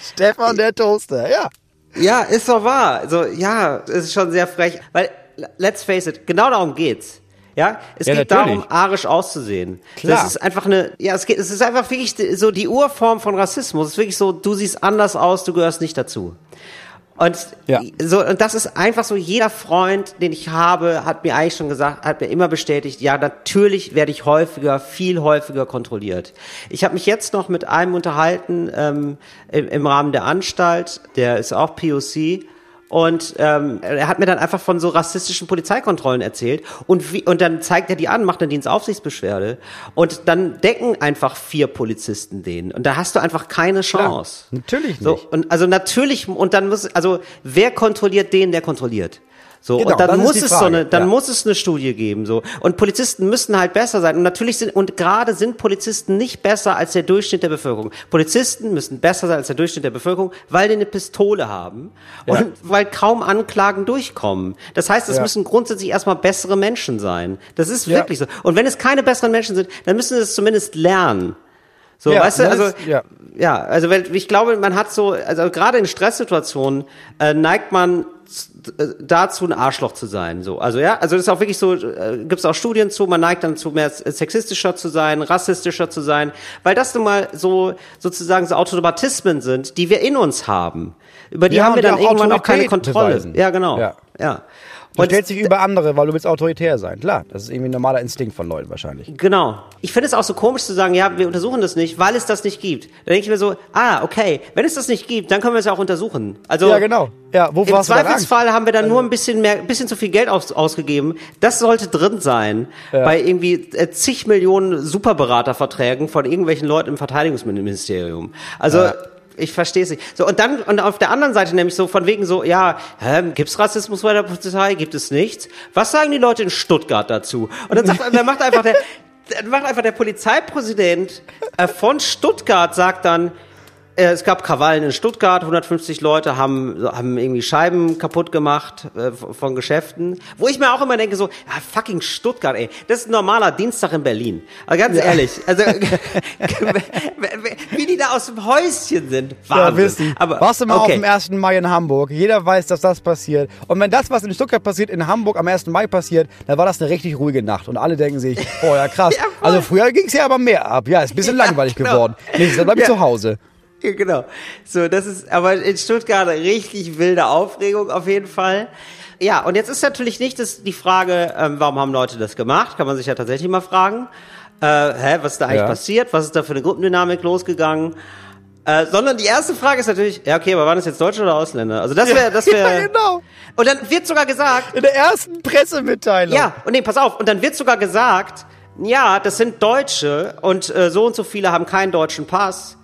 Stefan der Toaster, ja. Ja, ist doch wahr. Also ja, es ist schon sehr frech, weil let's face it, genau darum geht's. Ja, es Ja, geht natürlich. darum, arisch auszusehen. Klar. Das ist einfach eine, ja, es geht, es ist einfach wirklich so die Urform von Rassismus. Es ist wirklich so, du siehst anders aus, du gehörst nicht dazu. Und Ja. so, und das ist einfach so, jeder Freund, den ich habe, hat mir eigentlich schon gesagt, hat mir immer bestätigt, ja, natürlich werde ich häufiger, viel häufiger kontrolliert. Ich habe mich jetzt noch mit einem unterhalten ähm, im, im Rahmen der Anstalt, der ist auch POC. Und ähm, er hat mir dann einfach von so rassistischen Polizeikontrollen erzählt und wie, und dann zeigt er die an, macht eine Dienstaufsichtsbeschwerde und dann decken einfach vier Polizisten den und da hast du einfach keine Chance. natürlich So, nicht. und also natürlich und dann muss also wer kontrolliert den, der kontrolliert. So Genau, und dann muss es so eine dann ja. muss es eine Studie geben so und Polizisten müssen halt besser sein und natürlich sind und gerade sind Polizisten nicht besser als der Durchschnitt der Bevölkerung. Polizisten müssen besser sein als der Durchschnitt der Bevölkerung, weil die eine Pistole haben Ja. und weil kaum Anklagen durchkommen. Das heißt, es Ja. müssen grundsätzlich erstmal bessere Menschen sein. Das ist wirklich so. Und wenn es keine besseren Menschen sind, dann müssen sie es zumindest lernen. So, Ja, weißt du, das also ist- ja. ja, also weil ich glaube, man hat so, also gerade in Stresssituationen äh, neigt man dazu, ein Arschloch zu sein. So, also ja, also das ist auch wirklich so, äh, gibt es auch Studien zu, man neigt dann zu mehr sexistischer zu sein, rassistischer zu sein, weil das nun mal so sozusagen so Automatismen sind, die wir in uns haben. Über die Ja, haben wir dann irgendwann auch keine Kontrolle. beweisen. Ja, genau. Ja. ja. Du stellst dich über andere, weil du willst autoritär sein. Klar, das ist irgendwie ein normaler Instinkt von Leuten wahrscheinlich. Genau. Ich finde es auch so komisch zu sagen, ja, wir untersuchen das nicht, weil es das nicht gibt. Da denke ich mir so, ah, okay, wenn es das nicht gibt, dann können wir es ja auch untersuchen. Also Ja, genau. Ja, wovor Im Zweifelsfall haben wir dann nur ein bisschen mehr, ein bisschen zu viel Geld aus, ausgegeben. Das sollte drin sein bei irgendwie äh, zig Millionen Superberaterverträgen von irgendwelchen Leuten im Verteidigungsministerium. Also Ja. Ich verstehe es nicht. So und dann und auf der anderen Seite nämlich so von wegen so, ja, hä, gibt's Rassismus bei der Polizei? Gibt es nichts? Was sagen die Leute in Stuttgart dazu? Und dann sagt, dann macht einfach der dann macht einfach der Polizeipräsident äh, von Stuttgart sagt dann Es gab Krawallen in Stuttgart, 150 Leute haben, haben irgendwie Scheiben kaputt gemacht äh, von Geschäften. Wo ich mir auch immer denke, so, ja, fucking Stuttgart, ey, das ist ein normaler Dienstag in Berlin. Also ganz ehrlich, also (laughs) (laughs) wie die da aus dem Häuschen sind, Ja, Wahnsinn. wissen. Aber, Warst du mal okay. auf dem 1. Mai in Hamburg? Jeder weiß, dass das passiert. Und wenn das, was in Stuttgart passiert, in Hamburg am 1. Mai passiert, dann war das eine richtig ruhige Nacht. Und alle denken sich, oh ja, krass. (laughs) Ja, also früher ging es ja aber mehr ab. Ja, ist ein bisschen Ja, langweilig genau. geworden. Nächstes Jahr bleib ich Ja. zu Hause. Ja, genau. So, das ist aber in Stuttgart richtig wilde Aufregung auf jeden Fall. Ja, und jetzt ist natürlich nicht das, die Frage, ähm, warum haben Leute das gemacht? Kann man sich ja tatsächlich mal fragen. Äh, hä, was ist da eigentlich Ja. passiert? Was ist da für eine Gruppendynamik losgegangen? Äh, sondern die erste Frage ist natürlich, ja, okay, aber waren das jetzt Deutsche oder Ausländer? Also das wäre, das wäre. (laughs) Ja, genau. Und dann wird sogar gesagt, In der ersten Pressemitteilung. ja, und nee, pass auf, und dann wird sogar gesagt, ja, das sind Deutsche und äh, so und so viele haben keinen deutschen Pass.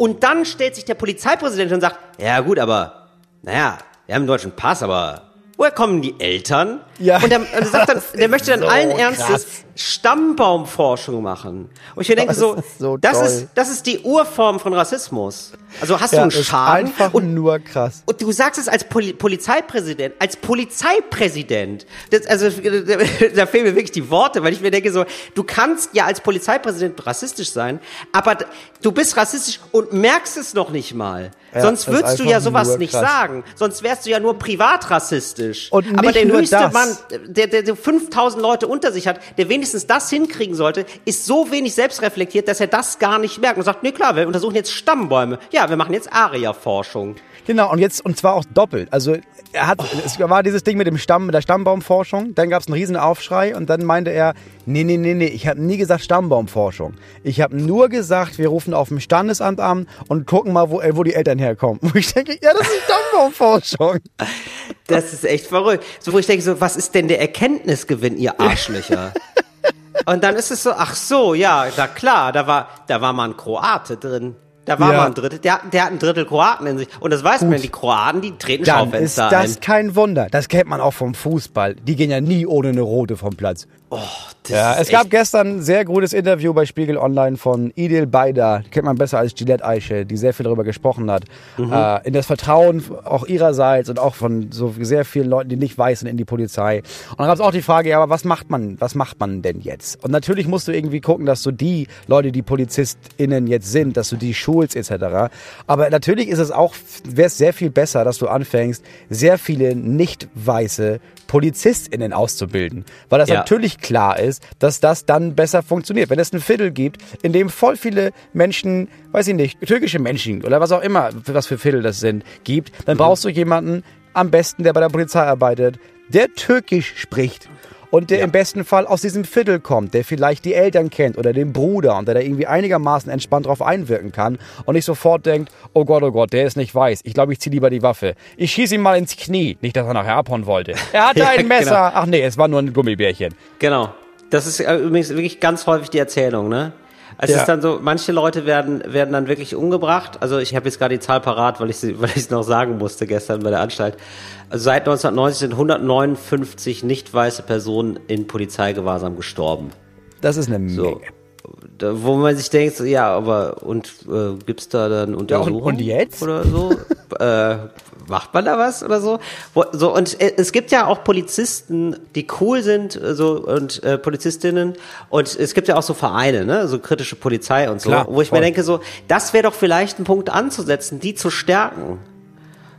Und dann stellt sich der Polizeipräsident und sagt, ja gut, aber, naja, wir haben einen deutschen Pass, aber woher kommen die Eltern? Ja. Und der sagt dann, (laughs) der möchte dann so allen krass. Stammbaumforschung machen. Und ich denke Das so, ist so das toll. ist, das ist die Urform von Rassismus. Also hast ja du einen Schaden einfach und nur krass. und du sagst es als Poli Polizeipräsident, als Polizeipräsident. Das, also (laughs) da fehlen mir wirklich die Worte, weil ich mir denke so, du kannst ja als Polizeipräsident rassistisch sein, aber du bist rassistisch und merkst es noch nicht mal. Ja, Sonst würdest du ja sowas nicht krass. sagen. Sonst wärst du ja nur privat rassistisch. Und aber der höchste das. Mann, der, der, der 5000 Leute unter sich hat, der wenigstens das hinkriegen sollte, ist so wenig selbstreflektiert, dass er das gar nicht merkt und sagt, nee klar, wir untersuchen jetzt Stammbäume. Ja, wir machen jetzt Aria-Forschung. Genau, und jetzt, und zwar auch doppelt. Also, er hat, es war dieses Ding mit dem Stamm, mit der Stammbaumforschung, dann gab es einen riesen Aufschrei und dann meinte er, nee, nee, nee, nee, ich habe nie gesagt Stammbaumforschung. Ich habe nur gesagt, wir rufen auf dem Standesamt an und gucken mal, wo, äh, wo die Eltern herkommen. (laughs) Wo ich denke, ja, das ist Stammbaumforschung. Das ist echt verrückt. So, wo ich denke, so, was ist denn der Erkenntnisgewinn, ihr Arschlöcher? (laughs) Und dann ist es so, ach so, ja, na klar, da war, da war mal ein Kroate drin. Da war Ja. mal ein Drittel, der, der hat ein Drittel Kroaten in sich. Und das weiß man, die Kroaten, die treten Dann ist Schaufenster das ein. kein Wunder. Das kennt man auch vom Fußball. Die gehen ja nie ohne eine rote vom Platz. Das Ja, es gab gestern ein sehr gutes Interview bei Spiegel Online von Idil Beida, die kennt man besser als Gillette Eiche, die sehr viel darüber gesprochen hat. Mhm. Äh, in das Vertrauen auch ihrerseits und auch von so sehr vielen Leuten, die nicht weiß sind, in die Polizei. Und dann gab es auch die Frage, ja, aber was macht man, was macht man denn jetzt? Und natürlich musst du irgendwie gucken, dass du die Leute, die PolizistInnen jetzt sind, dass du die schulst etc. Aber natürlich ist es auch, wäre es sehr viel besser, dass du anfängst, sehr viele nicht weiße PolizistInnen auszubilden. Weil das Ja. natürlich klar ist, dass das dann besser funktioniert. Wenn es ein Viertel gibt, in dem voll viele Menschen, weiß ich nicht, türkische Menschen oder was auch immer, was für Viertel das sind, gibt, dann brauchst du jemanden, am besten, der bei der Polizei arbeitet, der türkisch spricht. Und der im besten Fall aus diesem Viertel kommt, der vielleicht die Eltern kennt oder den Bruder und der da irgendwie einigermaßen entspannt drauf einwirken kann und nicht sofort denkt, oh Gott, oh Gott, der ist nicht weiß. Ich glaube, ich ziehe lieber die Waffe. Ich schieße ihm mal ins Knie. Nicht, dass er nachher abhauen wollte. (laughs) Er hatte Ja, ein Messer. genau. Ach nee, es war nur ein Gummibärchen. Genau. Das ist äh, übrigens wirklich ganz häufig die Erzählung, ne? Es Ja. ist dann so, manche Leute werden, werden dann wirklich umgebracht. Also ich habe jetzt gerade die Zahl parat, weil ich sie, (laughs) weil ich es noch sagen musste gestern bei der Anstalt. Also seit 1990 sind 159 nicht weiße Personen in Polizeigewahrsam gestorben. Das ist eine So. Menge. Da, wo man sich denkt, ja, aber und äh, gibt's da dann Untersuchungen und jetzt? oder so? (laughs) äh, macht man da was oder so? Wo, so und äh, es gibt ja auch Polizisten, die cool sind, äh, so und äh, Polizistinnen und es gibt ja auch so Vereine, ne, so kritische Polizei und so, Klar, wo ich voll. mir denke, so, das wäre doch vielleicht ein Punkt anzusetzen, die zu stärken.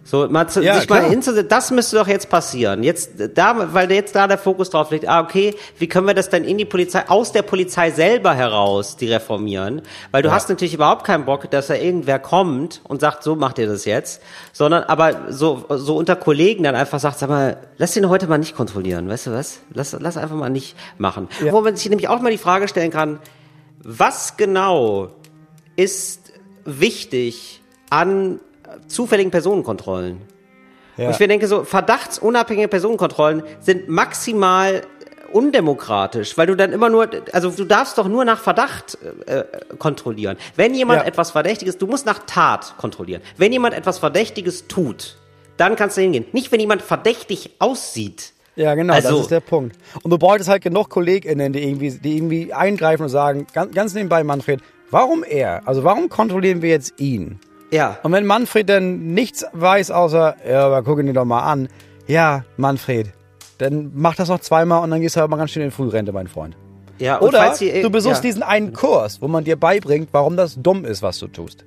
So, mal zu, Ja, sich mal klar. hinzusetzen, das müsste doch jetzt passieren. Jetzt da, weil jetzt da der Fokus drauf liegt, ah, okay, wie können wir das dann in die Polizei, aus der Polizei selber heraus, die reformieren? Weil du hast natürlich überhaupt keinen Bock, dass da irgendwer kommt und sagt, so macht ihr das jetzt, sondern aber so, so unter Kollegen dann einfach sagt, sag mal, lass den heute mal nicht kontrollieren, weißt du was? Lass, lass einfach mal nicht machen. Ja. Wo man sich nämlich auch mal die Frage stellen kann, was genau ist wichtig an zufälligen Personenkontrollen? Ja. Und ich mir denke, so verdachtsunabhängige Personenkontrollen sind maximal undemokratisch, weil du dann immer nur, also du darfst doch nur nach Verdacht äh, kontrollieren. Wenn jemand Ja. etwas Verdächtiges, du musst nach Tat kontrollieren. Wenn jemand etwas Verdächtiges tut, dann kannst du hingehen. Nicht, wenn jemand verdächtig aussieht. Ja, genau, Also- das ist der Punkt. Und du bräuchtest halt genug KollegInnen, die irgendwie, die irgendwie eingreifen und sagen, ganz, ganz nebenbei, Manfred, warum er? Also warum kontrollieren wir jetzt ihn? Ja. Und wenn Manfred dann nichts weiß, außer, ja, aber gucken die doch mal an. Ja, Manfred, dann mach das noch zweimal und dann gehst du aber mal ganz schön in Frührente, mein Freund. Ja, Oder ihr- du besuchst ja. diesen einen Kurs, wo man dir beibringt, warum das dumm ist, was du tust.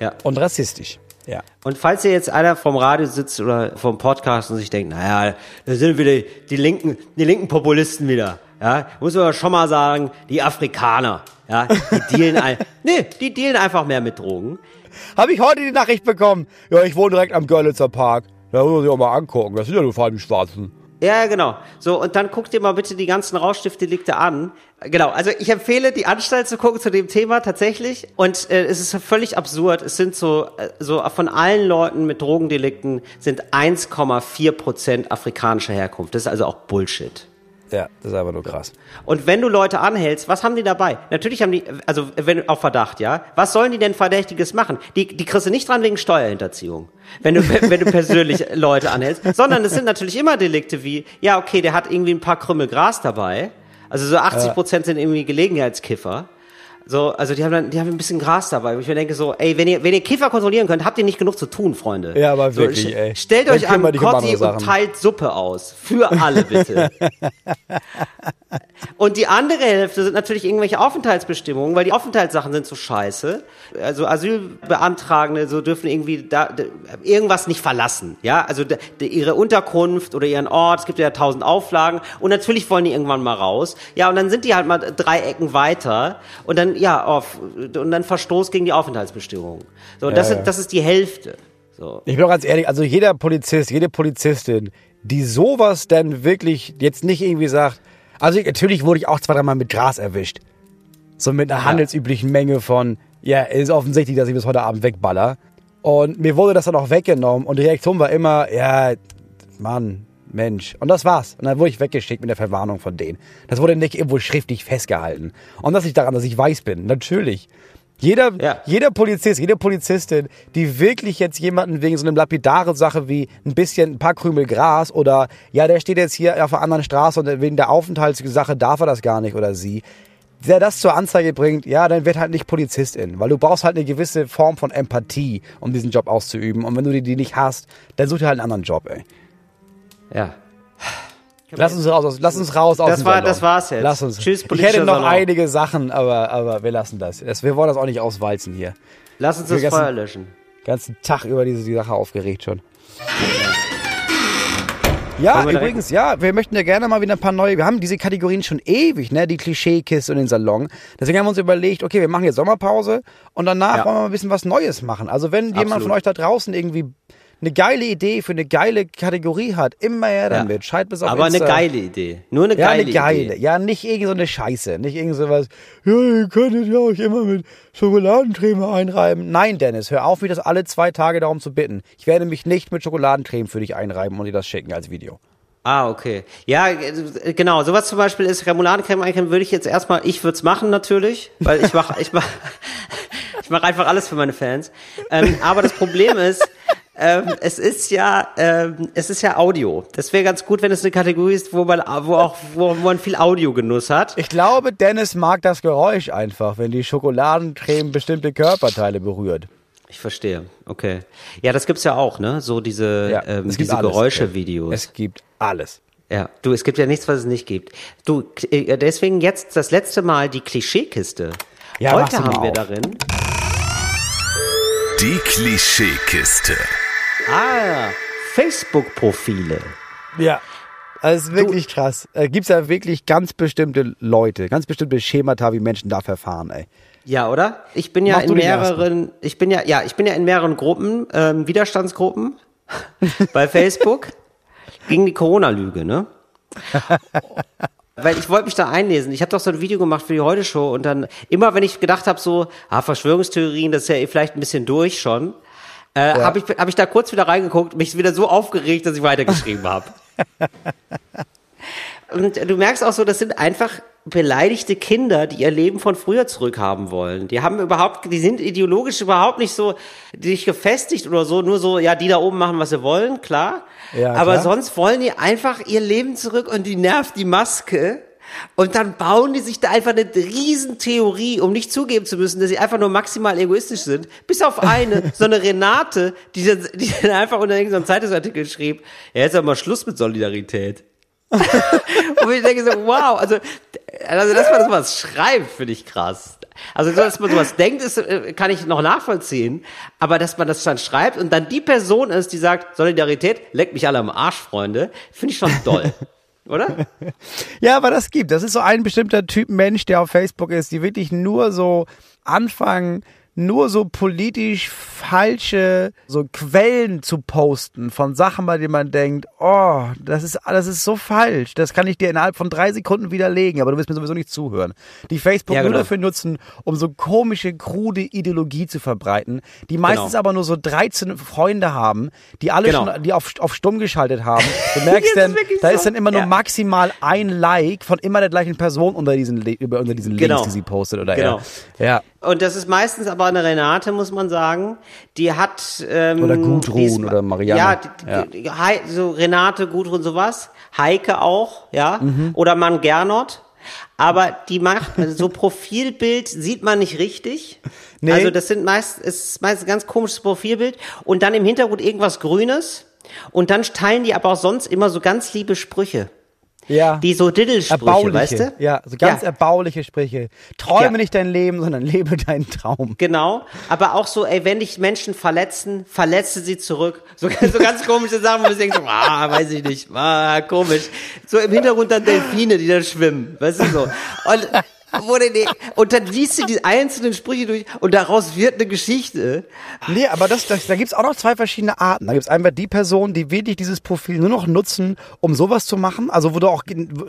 Ja. Und rassistisch. Ja. Und falls ihr jetzt einer vom Radio sitzt oder vom Podcast und sich denkt, naja, da sind wieder die linken, die linken Populisten wieder. Ja, muss man schon mal sagen, die Afrikaner, ja, die dealen, ein, (laughs) nee, die dealen einfach mehr mit Drogen. Habe ich heute die Nachricht bekommen. Ja, ich wohne direkt am Görlitzer Park. Da muss man sich auch mal angucken. Das sind ja nur vor allem die Schwarzen. Ja, genau. So, und dann guckt ihr mal bitte die ganzen Rauschstiftdelikte an. Genau, also ich empfehle, die Anstalt zu gucken zu dem Thema tatsächlich. Und äh, es ist völlig absurd. Es sind so, äh, so von allen Leuten mit Drogendelikten sind 1,4 Prozent afrikanischer Herkunft. Das ist also auch Bullshit. Ja, das ist einfach nur krass. Und wenn du Leute anhältst, was haben die dabei? Natürlich haben die, also wenn auf Verdacht, ja. Was sollen die denn Verdächtiges machen? Die, die kriegst du nicht dran wegen Steuerhinterziehung, wenn du, (laughs) wenn du persönlich Leute anhältst, sondern es sind natürlich immer Delikte wie, ja, okay, der hat irgendwie ein paar Krümmel Gras dabei. Also so 80 Prozent sind irgendwie Gelegenheitskiffer. So, also die haben dann, die haben ein bisschen Gras dabei. Ich mir denke so, ey, wenn ihr, wenn ihr Kiffer kontrollieren könnt, habt ihr nicht genug zu tun, Freunde. Ja, aber so, wirklich, ey. Stellt euch an Kotti und teilt Suppe aus. Für alle, bitte. (laughs) Und die andere Hälfte sind natürlich irgendwelche Aufenthaltsbestimmungen, weil die Aufenthaltssachen sind so scheiße. Also Asylbeantragende so dürfen irgendwie da, irgendwas nicht verlassen. Ja, also d- d- ihre Unterkunft oder ihren Ort. Es gibt ja tausend Auflagen und natürlich wollen die irgendwann mal raus. Ja, und dann sind die halt mal drei Ecken weiter und dann ja auf und dann Verstoß gegen die Aufenthaltsbestimmungen. So, das, Ja, ja. das ist die Hälfte. So. Ich bin auch ganz ehrlich, also jeder Polizist, jede Polizistin, die sowas dann wirklich jetzt nicht irgendwie sagt, also ich, natürlich wurde ich auch zwei, dreimal mit Gras erwischt. So mit einer handelsüblichen Menge von, ja, ist offensichtlich, dass ich bis heute Abend wegballer. Und mir wurde das dann auch weggenommen und die Reaktion war immer, ja, Mann, Mensch. Und das war's. Und dann wurde ich weggeschickt mit der Verwarnung von denen. Das wurde nicht irgendwo schriftlich festgehalten. Und das liegt daran, dass ich weiß bin. Natürlich. Jeder, Ja. jeder Polizist, jede Polizistin, die wirklich jetzt jemanden wegen so einer lapidare Sache wie ein bisschen, ein paar Krümel Gras oder ja, der steht jetzt hier auf einer anderen Straße und wegen der Aufenthaltssache darf er das gar nicht oder sie, der das zur Anzeige bringt, ja, dann wird halt nicht Polizistin, weil du brauchst halt eine gewisse Form von Empathie, um diesen Job auszuüben. Und wenn du die, die nicht hast, dann such dir halt einen anderen Job, ey. Ja. Lass uns raus, aus, lass uns raus aus Das dem war- Ballon. das war's jetzt. Lass uns. Tschüss, ich hätte noch Salon. einige Sachen, aber, aber wir lassen das. das. Wir wollen das auch nicht auswalzen hier. Lass uns das Wir Feuer gassen- löschen. ganzen Tag über diese die Sache aufgeregt schon. Ja, übrigens, ja, wir möchten ja gerne mal wieder ein paar neue, wir haben diese Kategorien schon ewig, ne, die Klischeekiste und den Salon. Deswegen haben wir uns überlegt, okay, wir machen jetzt Sommerpause und danach Ja. wollen wir mal ein bisschen was Neues machen. Also wenn jemand Absolut. von euch da draußen irgendwie eine geile Idee für eine geile Kategorie hat, immer her Ja. damit. Schreibt bis auf Aber eine Insta. geile Idee. Nur eine Ja, geile, eine geile. Idee. Ja, nicht irgend so eine Scheiße. Nicht irgend sowas, ja, ihr könntet ja euch immer mit Schokoladenträme einreiben. Nein, Dennis, hör auf, mich das alle zwei Tage darum zu bitten. Ich werde mich nicht mit Schokoladenträmen für dich einreiben und dir das schicken als Video. Ah, okay. Ja, äh, genau. Sowas zum Beispiel ist Remouladencreme eincremen würde ich jetzt erstmal, ich würde es machen natürlich, weil ich mache ich mach, (laughs) ich mach einfach alles für meine Fans. Ähm, aber das Problem ist, ähm, es ist ja, ähm, es ist ja Audio. Das wäre ganz gut, wenn es eine Kategorie ist, wo man, wo auch, wo man viel Audiogenuss hat. Ich glaube, Dennis mag das Geräusch einfach, wenn die Schokoladencreme bestimmte Körperteile berührt. Ich verstehe. Okay. Ja, das gibt's ja auch, ne? So diese, Ja, ähm, es gibt diese alles. Geräuschevideos. Es gibt alles. Ja, du, es gibt ja nichts, was es nicht gibt. Du, äh, deswegen jetzt das letzte Mal die Klischeekiste. Ja, Heute haben wir auf. darin. Die Klischeekiste. Ah, Facebook-Profile. Ja. Also es ist wirklich krass. Da gibt's ja wirklich ganz bestimmte Leute, ganz bestimmte Schemata, wie Menschen da verfahren, ey. Ja, oder? Ich bin ja Mach in du mehreren, ich bin ja, ja, ich bin ja in mehreren Gruppen, ähm, Widerstandsgruppen (laughs) bei Facebook gegen die Corona-Lüge, ne? Weil ich wollte mich da einlesen. Ich habe doch so ein Video gemacht für die Heute-Show und dann immer, wenn ich gedacht habe, so, ah, Verschwörungstheorien, das ist ja eh vielleicht ein bisschen durch schon, äh, Ja. habe ich, hab ich da kurz wieder reingeguckt, mich wieder so aufgeregt, dass ich weitergeschrieben habe. (laughs) Und du merkst auch so, das sind einfach beleidigte Kinder, die ihr Leben von früher zurückhaben wollen. Die haben überhaupt, die sind ideologisch überhaupt nicht so, nicht gefestigt oder so, nur so, ja, die da oben machen, was sie wollen, klar. Ja, Aber klar. sonst wollen die einfach ihr Leben zurück und die nervt die Maske. Und dann bauen die sich da einfach eine Riesentheorie, um nicht zugeben zu müssen, dass sie einfach nur maximal egoistisch sind. Bis auf eine, (laughs) so eine Renate, die dann, die dann einfach unter irgendeinem Zeitungsartikel schrieb, ja, jetzt aber mal Schluss mit Solidarität. (laughs) und ich denke so, wow, also, also dass man das was schreibt, finde ich krass. Also, dass man sowas denkt, ist, äh, kann ich noch nachvollziehen. Aber dass man das dann schreibt und dann die Person ist, die sagt, Solidarität, leckt mich alle am Arsch, Freunde, finde ich schon (laughs) toll. Oder? (laughs) Ja, aber das gibt. Das ist so ein bestimmter Typ Mensch, der auf Facebook ist, die wirklich nur so anfangen, nur so politisch falsche so Quellen zu posten von Sachen, bei denen man denkt, oh, das ist das ist so falsch. Das kann ich dir innerhalb von drei Sekunden widerlegen, aber du wirst mir sowieso nicht zuhören. Die Facebook Ja, nur genau. dafür nutzen, um so komische, krude Ideologie zu verbreiten, die meistens Genau. aber nur so 13 Freunde haben, die alle Genau. schon, die auf, auf stumm geschaltet haben. (laughs) Du merkst wirklich da so. ist dann immer nur Ja. maximal ein Like von immer der gleichen Person unter diesen, über, unter diesen Genau. Links, die sie postet oder Genau. ja. Ja. Und das ist meistens aber eine Renate, muss man sagen. Die hat ähm, Oder Gudrun oder Marianne. Ja, die. Die, so Renate, Gudrun, sowas. Heike auch, ja. Mhm. Oder man Gernot. Aber die macht also so Profilbild sieht man nicht richtig. Nee. Also das sind meist ist meist ein ganz komisches Profilbild und dann im Hintergrund irgendwas Grünes und dann teilen die aber auch sonst immer so ganz liebe Sprüche. Ja. Die so Diddelsprüche, erbauliche. weißt du? Ja, so ganz Ja. erbauliche Sprüche. Träume Ja. nicht dein Leben, sondern lebe deinen Traum. Genau, aber auch so, ey, wenn dich Menschen verletzen, verletze sie zurück. So, (laughs) so ganz komische Sachen, wo du denkst, ah, weiß ich nicht, ah, komisch. So im Hintergrund dann Delfine, die da schwimmen, weißt du so. Und, du die, und dann liest du die einzelnen Sprüche durch und daraus wird eine Geschichte. Nee, aber das, das, da gibt's auch noch zwei verschiedene Arten. Da gibt's einmal die Personen, die wirklich dieses Profil nur noch nutzen, um sowas zu machen, also wo du auch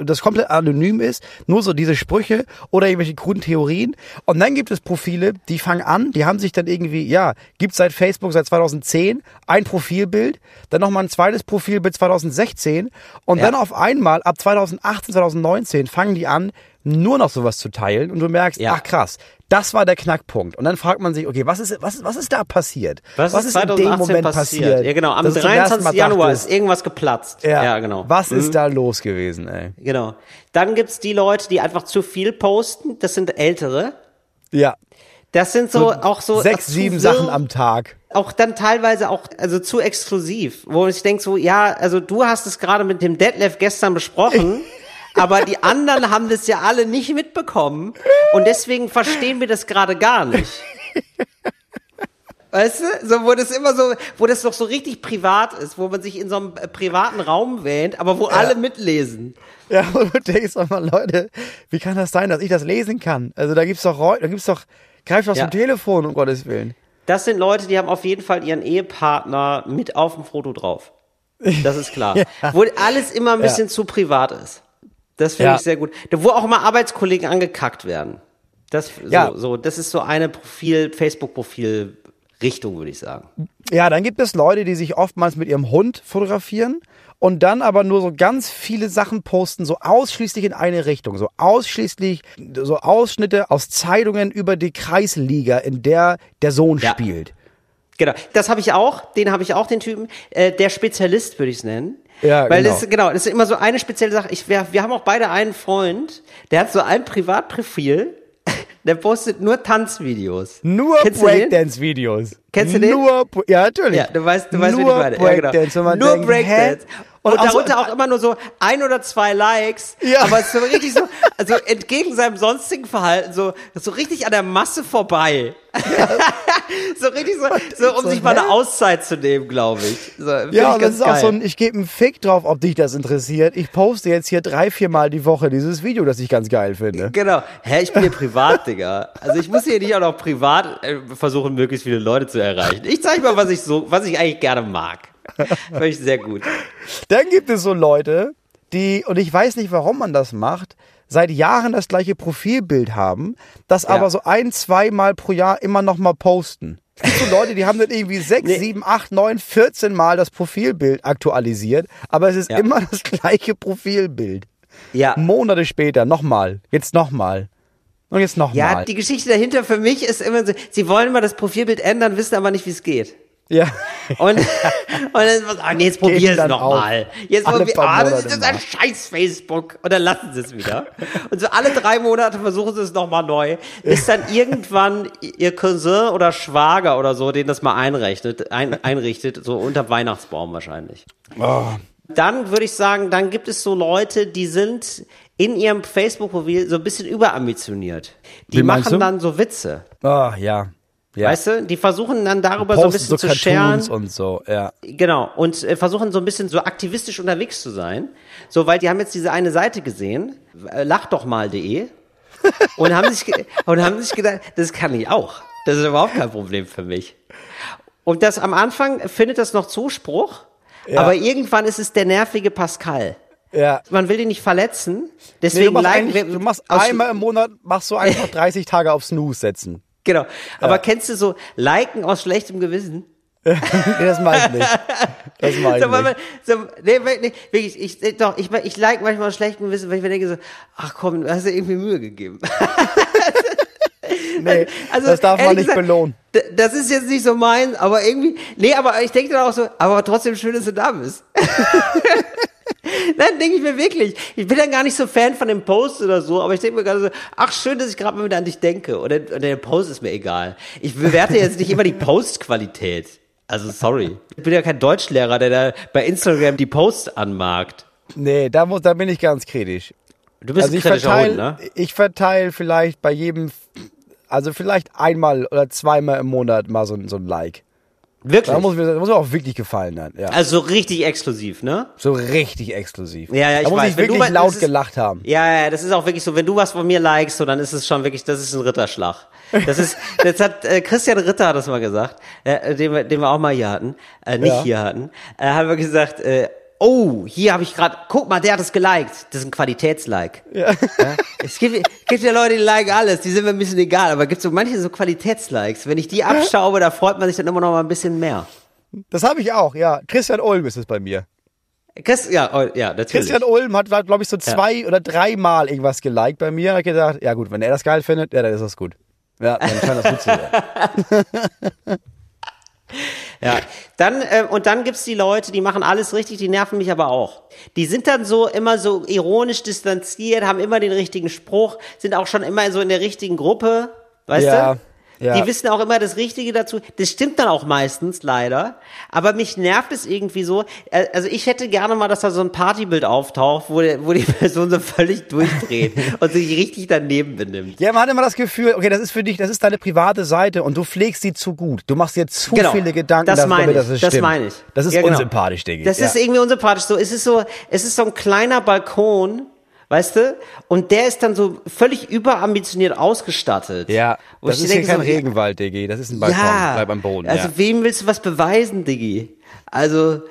das komplett anonym ist, nur so diese Sprüche oder irgendwelche kruden Theorien. Und dann gibt es Profile, die fangen an, die haben sich dann irgendwie, ja, gibt's seit Facebook seit 2010 ein Profilbild, dann nochmal ein zweites Profilbild 2016 und Ja. dann auf einmal ab 2018, 2019 fangen die an, nur noch sowas zu teilen und du merkst, Ja. ach krass, das war der Knackpunkt. Und dann fragt man sich, okay, was ist, was, ist- was ist da passiert? Was, ist in 2018 dem Moment passiert? passiert? Ja, genau, am dass du zum ersten 23. Mal Januar dachtest, ist irgendwas geplatzt. ja, genau. Was Mhm. ist da los gewesen, ey? Genau. Dann gibt's die Leute, die einfach zu viel posten. Das sind Ältere. Ja. Das sind so, auch so Sechs, sieben. Sachen am Tag. auch dann teilweise auch also zu exklusiv, wo man sich denkt so, ja, also du hast es gerade mit dem Detlef gestern besprochen, (laughs) aber die anderen haben das ja alle nicht mitbekommen und deswegen verstehen wir das gerade gar nicht. Weißt du, so wo das immer so, wo das doch so richtig privat ist, wo man sich in so einem äh, privaten Raum wähnt, aber wo alle mitlesen. Ja, und du denkst doch mal, Leute, wie kann das sein, dass ich das lesen kann? Also da gibt's doch, da gibt's doch, greif doch Ja. zum Telefon, um Gottes Willen. Das sind Leute, die haben auf jeden Fall ihren Ehepartner mit auf dem Foto drauf. Das ist klar. (laughs) Wo alles immer ein bisschen zu privat ist. Das finde Ja. ich sehr gut. Wo auch mal Arbeitskollegen angekackt werden. Das, Ja. so, so, das ist so eine Profil, Facebook-Profil-Richtung, würde ich sagen. Ja, dann gibt es Leute, die sich oftmals mit ihrem Hund fotografieren und dann aber nur so ganz viele Sachen posten, so ausschließlich in eine Richtung, so ausschließlich so Ausschnitte aus Zeitungen über die Kreisliga, in der der Sohn Ja. spielt. Genau, das habe ich auch, den habe ich auch, den Typen. Äh, der Spezialist würde ich es nennen. Ja, Weil genau. das ist, genau, das ist immer so eine spezielle Sache. Ich, wir, wir haben auch beide einen Freund, der hat so ein Privatprofil, (laughs) der postet nur Tanzvideos. Nur? Breakdance-Videos. Kennst du den? Nur, ja, natürlich. Ja, du weißt, du weißt, wie ich meine. Ja, genau. Nur denkt, Breakdance. hä? Und, auch so- darunter auch immer nur so ein oder zwei Likes. Ja. Aber es ist so richtig so, also entgegen seinem sonstigen Verhalten, so, so richtig an der Masse vorbei. (laughs) so richtig so, so um so, sich mal eine hä? Auszeit zu nehmen, glaube ich. So, Ja, ich und das ist auch geil. so ein, ich gebe einen Fick drauf, ob dich das interessiert. Ich poste jetzt hier drei, vier Mal die Woche dieses Video, das ich ganz geil finde. Genau. Hä, ich bin hier privat, Digga. Also ich muss hier nicht auch noch privat äh, versuchen, möglichst viele Leute zu erreichen. Ich zeige mal, was ich so, was ich eigentlich gerne mag. Finde ich sehr gut. Dann gibt es so Leute, die, und ich weiß nicht, warum man das macht, seit Jahren das gleiche Profilbild haben, das Ja. aber so ein, zweimal pro Jahr immer noch mal posten. Es gibt so Leute, die haben dann irgendwie sechs, Nee. sieben, acht, neun, 14 Mal das Profilbild aktualisiert, aber es ist Ja. immer das gleiche Profilbild. Ja. Monate später, nochmal, jetzt nochmal. Und jetzt nochmal. Ja, die Geschichte dahinter für mich ist immer so, sie wollen immer das Profilbild ändern, wissen aber nicht, wie es geht. Ja. (laughs) Und, und dann, ah, nee, jetzt (laughs) probier es dann noch auf. mal. Jetzt probier, ah, das ist ein scheiß Facebook. Und dann lassen sie es wieder. Und so alle drei Monate versuchen sie es nochmal neu. Bis dann (laughs) irgendwann ihr Cousin oder Schwager oder so, den das mal einrechnet, ein, einrichtet, so unter Weihnachtsbaum wahrscheinlich. Oh. Dann würde ich sagen, dann gibt es so Leute, die sind in ihrem Facebook-Profil so ein bisschen überambitioniert. Die Wie machen dann so Witze. Oh, ja. Ja. Weißt du, die versuchen dann darüber so ein bisschen so zu scheren. Und so, ja. Genau, und äh, versuchen so ein bisschen so aktivistisch unterwegs zu sein. So, weil die haben jetzt diese eine Seite gesehen, äh, lachdochmal.de, (laughs) und haben sich, und haben sich gedacht, das kann ich auch. Das ist überhaupt kein Problem für mich. Und das am Anfang findet das noch Zuspruch, Ja. aber irgendwann ist es der nervige Pascal. Ja. Man will ihn nicht verletzen, Nee, du deswegen machst, wir- du machst einmal im Monat, machst du einfach (laughs) 30 Tage auf Snooze setzen. Genau. Aber kennst du so liken aus schlechtem Gewissen? Nee, das mach ich nicht. Das mach ich So, nicht. so, nee, wirklich, wirklich, ich, doch, ich, ich like manchmal schlechtem Wissen, weil ich mir denke so, ach komm, du hast dir irgendwie Mühe gegeben. (laughs) Nee, Also, das darf man nicht gesagt, belohnen. Das ist jetzt nicht so mein, aber irgendwie, nee, aber ich denke dann auch so, aber trotzdem schön, dass du da bist. (laughs) (laughs) Nein, denke ich mir wirklich. Ich bin dann gar nicht so Fan von dem Post oder so, aber ich denke mir gerade so, ach schön, dass ich gerade mal wieder an dich denke. Oder, oder der Post ist mir egal. Ich bewerte jetzt nicht immer die Postqualität. Also sorry. Ich bin ja kein Deutschlehrer, der da bei Instagram die Posts anmarkt. Nee, da, muss, da bin ich ganz kritisch. Du bist Also ein kritischer verteile Hund, ne? ich verteile vielleicht bei jedem, also vielleicht einmal oder zweimal im Monat mal so, so ein Like. Wirklich? Da muss mir, da muss mir auch wirklich gefallen dann. Ja. also so richtig exklusiv, ne? So richtig exklusiv. Ja, ja, ich da muss weiß. ich Wenn du wirklich mal- laut ist- gelacht haben. Ja, ja, das ist auch wirklich so. Wenn du was von mir likest, so, dann ist es schon wirklich, das ist ein Ritterschlag. Das ist, (laughs) das hat äh, Christian Ritter hat das mal gesagt, äh, den, wir, den wir auch mal hier hatten, äh, nicht Ja. hier hatten. Äh, haben wir gesagt, äh, oh, hier habe ich gerade, guck mal, der hat es geliked. Das ist ein Qualitätslike. Ja. Es gibt, gibt ja Leute, die liken alles, die sind mir ein bisschen egal, aber es gibt so manche so Qualitätslikes. Wenn ich die abschaube, da freut man sich dann immer noch mal ein bisschen mehr. Das habe ich auch, ja. Christian Ulm ist es bei mir. Chris, ja, oh, ja, natürlich. Christian Ulm hat, glaube ich, so zwei oder dreimal irgendwas geliked bei mir. Hat gedacht, ja gut, wenn er das geil findet, ja, dann ist das gut. Ja, dann scheint das gut zu sein. (laughs) Ja, dann äh, und dann gibt's die Leute, die machen alles richtig, die nerven mich aber auch. Die sind dann so immer so ironisch distanziert, haben immer den richtigen Spruch, sind auch schon immer so in der richtigen Gruppe, weißt Ja, du? Ja. Die wissen auch immer das Richtige dazu. Das stimmt dann auch meistens leider, aber mich nervt es irgendwie so. äh, Also ich hätte gerne mal, dass da so ein Partybild auftaucht, wo, wo die (laughs) Person so völlig durchdreht (laughs) und sich richtig daneben benimmt. Ja, man hat immer das Gefühl, okay, das ist für dich, das ist deine private Seite und du pflegst sie zu gut. Du machst dir zu Genau. viele Gedanken, Das darüber, meine ich. dass es Das stimmt. meine ich. Das ist Ja, genau. unsympathisch, Diggi. Das ja. ist irgendwie unsympathisch. So, es ist so, es ist so ein kleiner Balkon, weißt du? Und der ist dann so völlig überambitioniert ausgestattet. Ja, Wo das ich ist denke hier kein so, Regenwald, Diggi. Das ist ein Balkon. Ja, Bleib am Boden. Also ja. wem willst du was beweisen, Diggi? Also,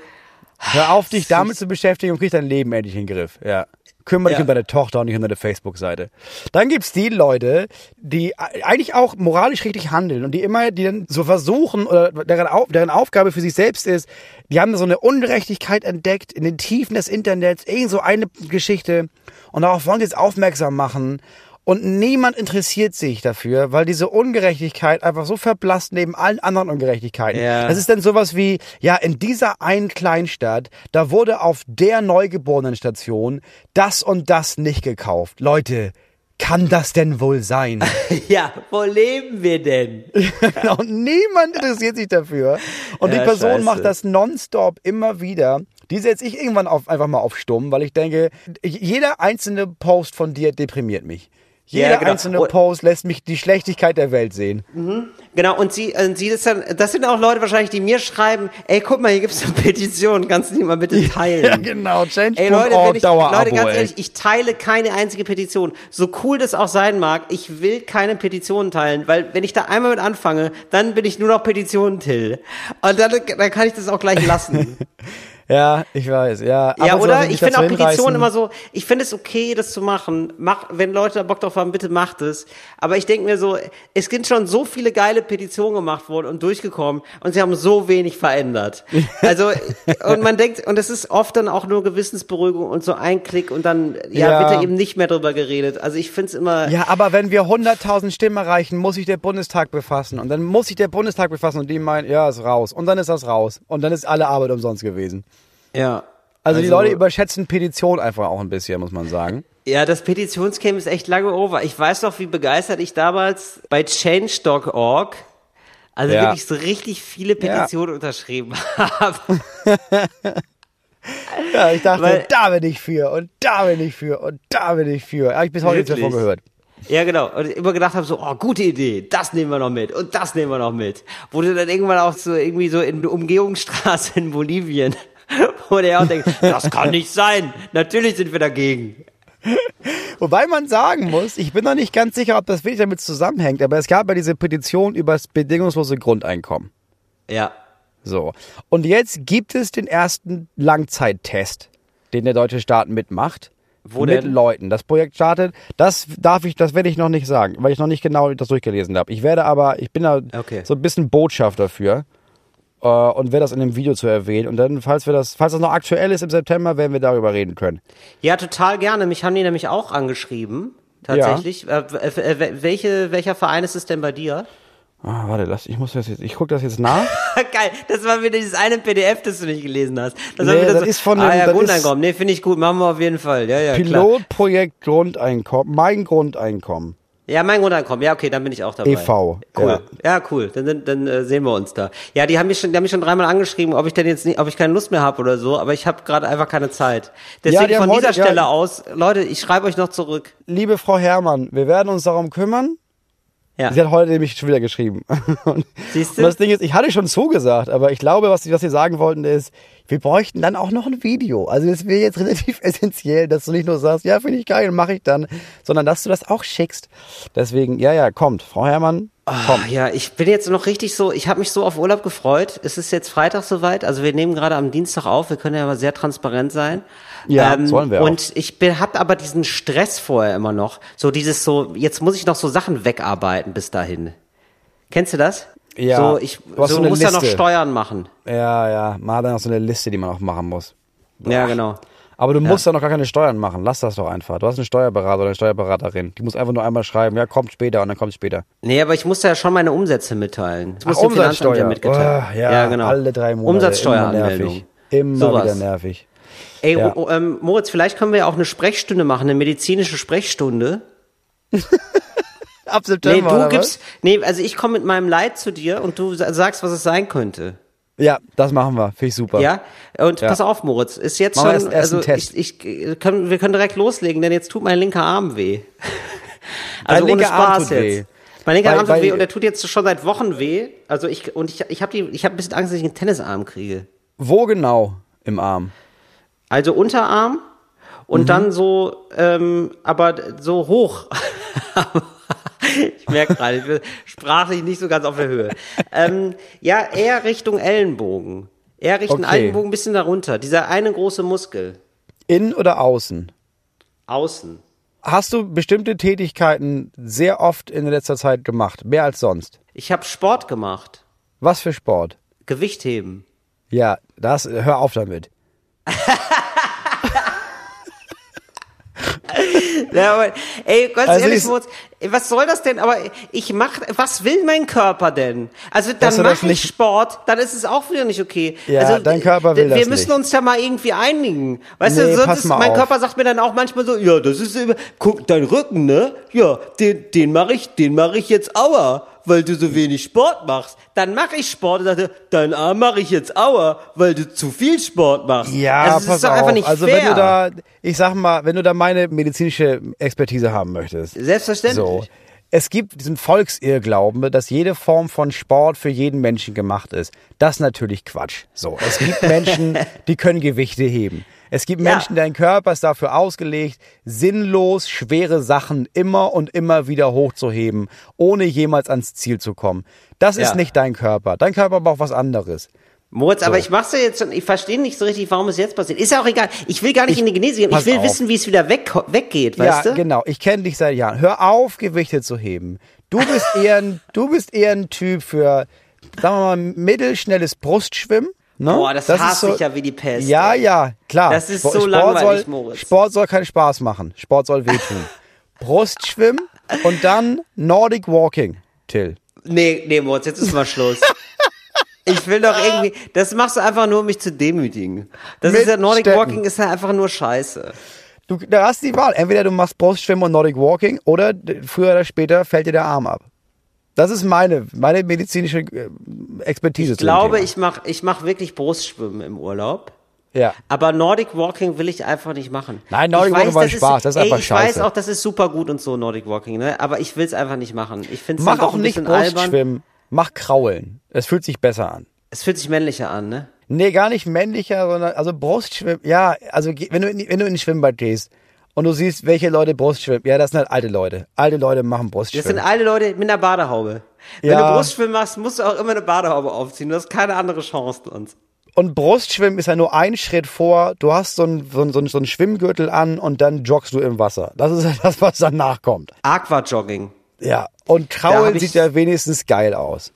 Hör auf, dich damit zu beschäftigen und krieg dein Leben endlich in den Griff. Ja. Kümmere dich Ja. um deine Tochter und nicht um deine Facebook-Seite. Dann gibt's die Leute, die eigentlich auch moralisch richtig handeln und die immer, die dann so versuchen oder deren, Auf, deren Aufgabe für sich selbst ist, die haben so eine Ungerechtigkeit entdeckt in den Tiefen des Internets, irgend so eine Geschichte und darauf wollen sie jetzt aufmerksam machen und niemand interessiert sich dafür, weil diese Ungerechtigkeit einfach so verblasst neben allen anderen Ungerechtigkeiten. Ja. Das ist dann sowas wie, ja, in dieser einen Kleinstadt, da wurde auf der Neugeborenenstation das und das nicht gekauft. Leute, kann das denn wohl sein? (laughs) ja, wo leben wir denn? (laughs) und niemand interessiert sich dafür. Und Ja, die Person scheiße. macht das nonstop immer wieder. Die setze ich irgendwann auf, einfach mal auf Stumm, weil ich denke, jeder einzelne Post von dir deprimiert mich. Jeder Ja, genau. einzelne Und- Post lässt mich die Schlechtigkeit der Welt sehen. Genau, und sie, äh, sie ist dann, das sind auch Leute wahrscheinlich, die mir schreiben, ey, guck mal, hier gibt's eine Petition, kannst du die mal bitte (laughs) teilen? Ja, genau. Change.org, Ey Leute, wenn ich, Leute, ganz ehrlich, ich teile keine einzige Petition. So cool das auch sein mag, ich will keine Petitionen teilen, weil wenn ich da einmal mit anfange, dann bin ich nur noch Petitionen Till. Und dann, dann kann ich das auch gleich lassen. (laughs) Ja, ich weiß, ja. Ab Ja, oder? Ich finde auch Petitionen immer so, ich finde es okay, das zu machen. Mach, wenn Leute da Bock drauf haben, bitte macht es. Aber ich denke mir so, es sind schon so viele geile Petitionen gemacht worden und durchgekommen und sie haben so wenig verändert. (laughs) Also, und man denkt, und es ist oft dann auch nur Gewissensberuhigung und so ein Klick und dann, ja, Ja. wird da eben nicht mehr drüber geredet. Also ich finde es immer, Ja, aber wenn wir 100.000 Stimmen erreichen, muss sich der Bundestag befassen. Und dann muss sich der Bundestag befassen und die meinen, ja, ist raus. Und dann ist das raus. Und dann ist alle Arbeit umsonst gewesen. Ja. Also, die Leute überschätzen Petition einfach auch ein bisschen, muss man sagen. Ja, das Petitionscamp ist echt lange over. Ich weiß noch, wie begeistert ich damals bei Change.org, also Ja. wirklich so richtig viele Petitionen unterschrieben (laughs) habe. (laughs) Ja, ich dachte, Weil- da bin ich für und da bin ich für und da bin ich für. Habe ich bis heute Wirklich? davon gehört. Ja, genau. Und immer gedacht habe so, oh, gute Idee, das nehmen wir noch mit und das nehmen wir noch mit. Wo du dann irgendwann auch so irgendwie so in Umgehungsstraße in Bolivien, (laughs) wo der auch denkt, das kann nicht sein. Natürlich sind wir dagegen. Wobei man sagen muss, ich bin noch nicht ganz sicher, ob das wirklich damit zusammenhängt, aber es gab ja diese Petition über das bedingungslose Grundeinkommen. Ja. So. Und jetzt gibt es den ersten Langzeittest, den der deutsche Staat mitmacht. Wo mit denn? Leuten. Das Projekt startet. Das darf ich, das werde ich noch nicht sagen, weil ich noch nicht genau das durchgelesen habe. Ich werde aber, ich bin da Okay. so ein bisschen Botschafter dafür. Äh, und werde das in dem Video zu erwähnen. Und dann, falls wir das, falls das noch aktuell ist im September, werden wir darüber reden können. Ja, total gerne. Mich haben die nämlich auch angeschrieben. Tatsächlich. W- äh, welche, welcher Verein ist es denn bei dir? Ah, warte, lass, ich muss das jetzt, ich gucke das jetzt nach. (laughs) Geil, das war wieder dieses eine PDF, das du nicht gelesen hast. Das Nee, das so, ist von ah, dem- ja, Grundeinkommen. Nee, finde ich gut, machen wir auf jeden Fall. Ja, ja. Pilotprojekt Grundeinkommen, mein Grundeinkommen. Ja, mein Grundeinkommen. Ja, okay, dann bin ich auch dabei. e.V. Cool. Ja. Ja, cool. Dann, dann, dann äh, sehen wir uns da. Ja, die haben mich schon, die haben mich schon dreimal angeschrieben, ob ich denn jetzt nicht, ob ich keine Lust mehr habe oder so, aber ich habe gerade einfach keine Zeit. Deswegen haben von dieser heute- ja. Stelle aus, Leute, ich schreibe euch noch zurück. Liebe Frau Herrmann, wir werden uns darum kümmern. Ja. Sie hat heute nämlich schon wieder geschrieben. (laughs) Und, Siehst und du? das Ding ist, ich hatte schon zugesagt, aber ich glaube, was, sie- was sie sagen wollten, ist, wir bräuchten dann auch noch ein Video. Also das wäre jetzt (laughs) relativ essentiell, dass du nicht nur sagst, ja, finde ich geil, mache ich dann, sondern dass du das auch schickst. Deswegen, ja, ja, kommt. Frau Herrmann. Ah, Ja, ich bin jetzt noch richtig so, ich habe mich so auf Urlaub gefreut. Es ist jetzt Freitag soweit, also wir nehmen gerade am Dienstag auf, wir können ja mal sehr transparent sein. Ähm, Ja, sollen wir auch. Und ich bin, hab aber diesen Stress vorher immer noch. So dieses so, jetzt muss ich noch so Sachen wegarbeiten bis dahin. Kennst du das? Ja, So, ich du so so muss ja noch. Steuern machen. Ja, ja, man hat dann noch so eine Liste, die man auch machen muss. Ja, genau. Aber du musst ja noch gar keine Steuern machen. Lass das doch einfach. Du hast einen Steuerberater oder eine Steuerberaterin. Die muss einfach nur einmal schreiben, ja, kommt später und dann kommt später. Nee, aber ich musste ja schon meine Umsätze mitteilen. Das muss Ach, dem Finanzamt ja Umsatzsteuer. mitgeteilt. Oh, ja, genau. alle drei Monate. Immer Umsatzsteueranmeldung. nervig. Immer wieder nervig. Ey, Ja. oh, oh, ähm, Moritz, vielleicht können wir ja auch eine Sprechstunde machen, eine medizinische Sprechstunde. (laughs) Ab Nee, September, du oder gibst, nee, also ich komme mit meinem Leid zu dir und du sa- sagst, was es sein könnte. Ja, das machen wir. Finde ich super. Ja? Und Ja. pass auf, Moritz, ist jetzt Machen schon, erst- erst also Test. ich, ich können, wir können direkt loslegen, denn jetzt tut mein linker Arm weh. Also Dein ohne linker Arm Spaß tut weh. jetzt. Mein linker Weil- Arm tut weh und der tut jetzt schon seit Wochen weh. Also ich und ich ich habe die ich habe ein bisschen Angst, dass ich einen Tennisarm kriege. Wo genau im Arm? Also Unterarm und Mhm. dann so, ähm, aber so hoch. (laughs) (laughs) ich merke gerade, ich bin sprachlich nicht so ganz auf der Höhe. Ähm, ja, eher Richtung Ellenbogen. Eher Richtung Okay. Ellenbogen, ein bisschen darunter. Dieser eine große Muskel. Innen oder außen? Außen. Hast du bestimmte Tätigkeiten sehr oft in letzter Zeit gemacht? Mehr als sonst? Ich habe Sport gemacht. Was für Sport? Gewichtheben. Ja, das, hör auf damit. (laughs) (laughs) Ja, aber, ey, ganz Also ehrlich, Moritz, was soll das denn? Aber ich mach, was will mein Körper denn? Also dann mache ich nicht- Sport, dann ist es auch wieder nicht okay. Ja, also, dein Körper will Wir das müssen nicht. uns ja mal irgendwie einigen. Weißt Nee, du, sonst pass ist, mein auf. Körper sagt mir dann auch manchmal so, ja, das ist immer, guck, dein Rücken, ne? Ja, den, den mache ich, den mache ich jetzt aua, weil du so wenig Sport machst. Dann mache ich Sport und sagte, dein Arm mache ich jetzt aua, weil du zu viel Sport machst. Ja, also, das pass ist doch auf. einfach nicht also fair. wenn du da, ich sag mal, wenn du da meine medizinische Expertise haben möchtest. Selbstverständlich. So. Es gibt diesen Volksirrglauben, dass jede Form von Sport für jeden Menschen gemacht ist. Das ist natürlich Quatsch. So. Es gibt Menschen, (laughs) die können Gewichte heben. Es gibt Ja. Menschen, deren Körper ist dafür ausgelegt, sinnlos schwere Sachen immer und immer wieder hochzuheben, ohne jemals ans Ziel zu kommen. Das ist Ja. nicht dein Körper. Dein Körper braucht was anderes. Moritz, aber So. ich mach's ja jetzt schon, ich verstehe nicht so richtig, warum es jetzt passiert. Ist ja auch egal. Ich will gar nicht Ich- in die Genese gehen. Ich will auf. wissen, wie es wieder weg, weggeht, Ja, weißt du? genau. Ich kenne dich seit Jahren. Hör auf, Gewichte zu heben. Du bist eher ein, du bist eher ein Typ für, sagen wir mal, mittelschnelles Brustschwimmen. Ne? Boah, das hasse ich ja wie die Pest, Ja, ey. ja, klar. Das ist Sport- so langweilig, soll, Moritz. Sport soll keinen Spaß machen. Sport soll wehtun. (laughs) Brustschwimmen und dann Nordic Walking, Till. Nee, nee, Moritz, jetzt ist mal Schluss. (laughs) Ich will doch irgendwie, das machst du einfach nur, um mich zu demütigen. Das Mit ist ja, Nordic Steppen. Walking ist ja einfach nur Scheiße. Du, da hast die Wahl. Entweder du machst Brustschwimmen und Nordic Walking oder früher oder später fällt dir der Arm ab. Das ist meine, meine medizinische äh, Expertise. Ich glaube, ich mach, ich mach wirklich Brustschwimmen im Urlaub. Ja. Aber Nordic Walking will ich einfach nicht machen. Nein, Nordic Ich Walking war ein Spaß, das ist ey, einfach Ich weiß scheiße. auch, das ist super gut und so, Nordic Walking, ne? Aber ich will es einfach nicht machen. Ich finde es Mach auch ein nicht bisschen albern. Brustschwimmen. Mach Kraulen. Es fühlt sich besser an. Es fühlt sich männlicher an, ne? Nee, gar nicht männlicher, sondern also Brustschwimmen. Ja, also wenn du in, wenn du in ein Schwimmbad gehst und du siehst, welche Leute Brustschwimmen. Ja, das sind halt alte Leute. Alte Leute machen Das sind Brustschwimmen. alle Leute mit einer Badehaube. Wenn Ja. du Brustschwimmen machst, musst du auch immer eine Badehaube aufziehen. Du hast keine andere Chance sonst. Und Brustschwimmen ist ja nur ein Schritt vor. Du hast so einen so so ein, so ein Schwimmgürtel an und dann joggst du im Wasser. Das ist halt (laughs) das, was danach kommt. Aquajogging. Ja. Und Kraulen sieht ja wenigstens geil aus.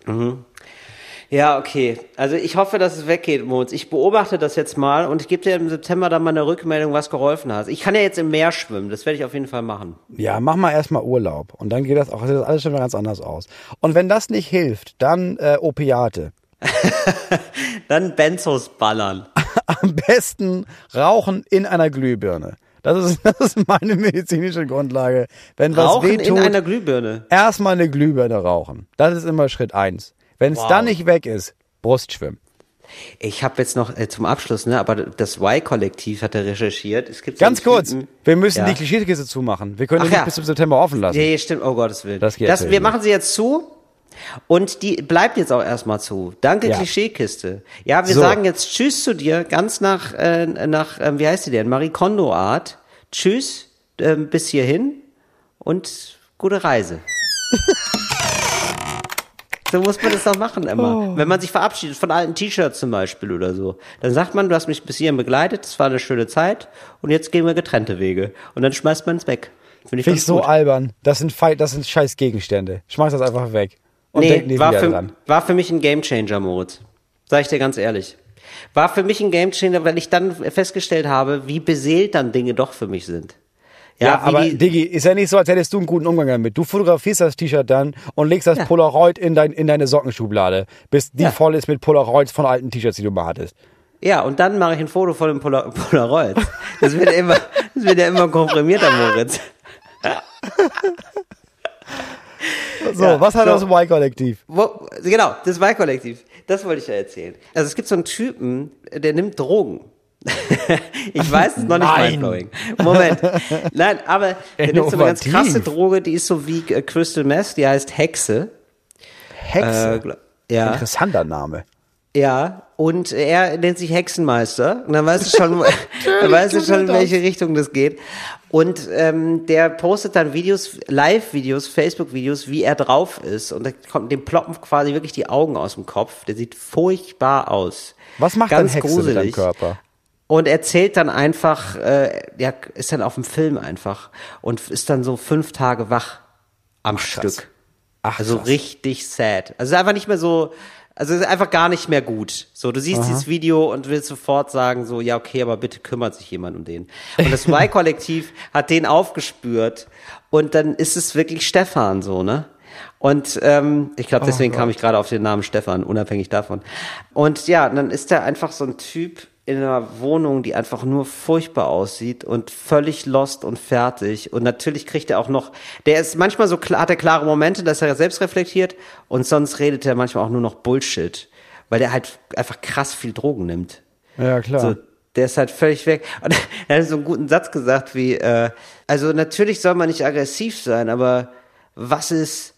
Ja, okay. Also ich hoffe, dass es weggeht, Moritz. Ich beobachte das jetzt mal und ich gebe dir im September dann mal eine Rückmeldung, was geholfen hat. Ich kann ja jetzt im Meer schwimmen. Das werde ich auf jeden Fall machen. Ja, mach mal erstmal Urlaub. Und dann geht das auch, sieht das alles schon ganz anders aus. Und wenn das nicht hilft, dann äh, Opiate. (laughs) Dann Benzos ballern. (laughs) Am besten rauchen in einer Glühbirne. Das ist, (laughs) das ist meine medizinische Grundlage. Wenn was Rauchen in wehtut, einer Glühbirne. erstmal eine Glühbirne rauchen. Das ist immer Schritt eins. Wenn es Wow. dann nicht weg ist, Brustschwimmen. Ich habe jetzt noch äh, zum Abschluss, ne, aber das Y-Kollektiv hat er recherchiert. Es gibt Ganz kurz, Typen- wir müssen Ja. die Klischeekiste zumachen. Wir können Ach die nicht ja. bis zum September offen lassen. Ja, ja, stimmt. Oh Gottes Willen. Das geht das, wir machen sie jetzt zu. Und die bleibt jetzt auch erstmal zu. Danke, Ja. Klischeekiste. Ja, wir So. sagen jetzt Tschüss zu dir, ganz nach, äh, nach ähm, wie heißt die denn? Marie Kondo Art. Tschüss, ähm, bis hierhin und gute Reise. (laughs) so muss man das doch machen immer. Oh. Wenn man sich verabschiedet von alten T-Shirts zum Beispiel oder so, dann sagt man, du hast mich bis hierhin begleitet, es war eine schöne Zeit und jetzt gehen wir getrennte Wege. Und dann schmeißt man es weg. Finde ich, ganz ich so gut. albern. Das sind, das sind scheiß Gegenstände. Schmeiß das einfach weg. Und denk Nee, nie war wieder für, dran. war für mich ein Gamechanger, Moritz. Sag ich dir ganz ehrlich. War für mich ein Gamechanger, weil ich dann festgestellt habe, wie beseelt dann Dinge doch für mich sind. Ja, wie aber die- Diggi, ist ja nicht so, als hättest du einen guten Umgang damit. Du fotografierst das T-Shirt dann und legst das Ja. Polaroid in, dein, in deine Sockenschublade, bis die Ja. voll ist mit Polaroids von alten T-Shirts, die du mal hattest. ja, und dann mache ich ein Foto von dem Polar (laughs) Polaroid. Das wird ja immer, das wird ja immer komprimierter, Moritz. (laughs) So, Ja, was hat so. das Y-Kollektiv? Genau, das Y-Kollektiv. Das wollte ich ja erzählen. Also es gibt so einen Typen, der nimmt Drogen. (laughs) ich weiß, es noch nicht mindblowing. Moment. Nein, aber der nimmt so eine ganz krasse Droge, die ist so wie äh, Crystal Meth, die heißt Hexe. Hexe. Äh, ja, Interessanter Name. ja. Und er nennt sich Hexenmeister. Und dann weißt du schon, (laughs) (laughs) dann weißt du schon, in welche Richtung das geht. Und ähm, der postet dann Videos, Live-Videos, Facebook-Videos, wie er drauf ist. Und da kommt dem ploppen quasi wirklich die Augen aus dem Kopf. Der sieht furchtbar aus. Was macht Ganz Hexe mit deinem gruselig. Körper? Und erzählt dann einfach, äh, ja, ist dann auf dem Film einfach und ist dann so fünf Tage wach am Stück. Ach, also krass. richtig sad. Also einfach nicht mehr so, also ist einfach gar nicht mehr gut. So, du siehst dieses Video und willst sofort sagen so, ja okay, aber bitte kümmert sich jemand um den. Und das Y-Kollektiv (laughs) hat den aufgespürt und dann ist es wirklich Stefan so, ne? Und ähm, ich glaube, deswegen kam ich gerade auf den Namen Stefan, unabhängig davon. Und ja, dann ist er einfach so ein Typ in einer Wohnung, die einfach nur furchtbar aussieht und völlig lost und fertig. Und natürlich kriegt er auch noch, der ist manchmal so klar, hat er klare Momente, dass er selbst reflektiert und sonst redet er manchmal auch nur noch Bullshit, weil der halt einfach krass viel Drogen nimmt. Ja, klar. So, der ist halt völlig weg. (laughs) Und er hat so einen guten Satz gesagt wie, äh, also natürlich soll man nicht aggressiv sein, aber was ist,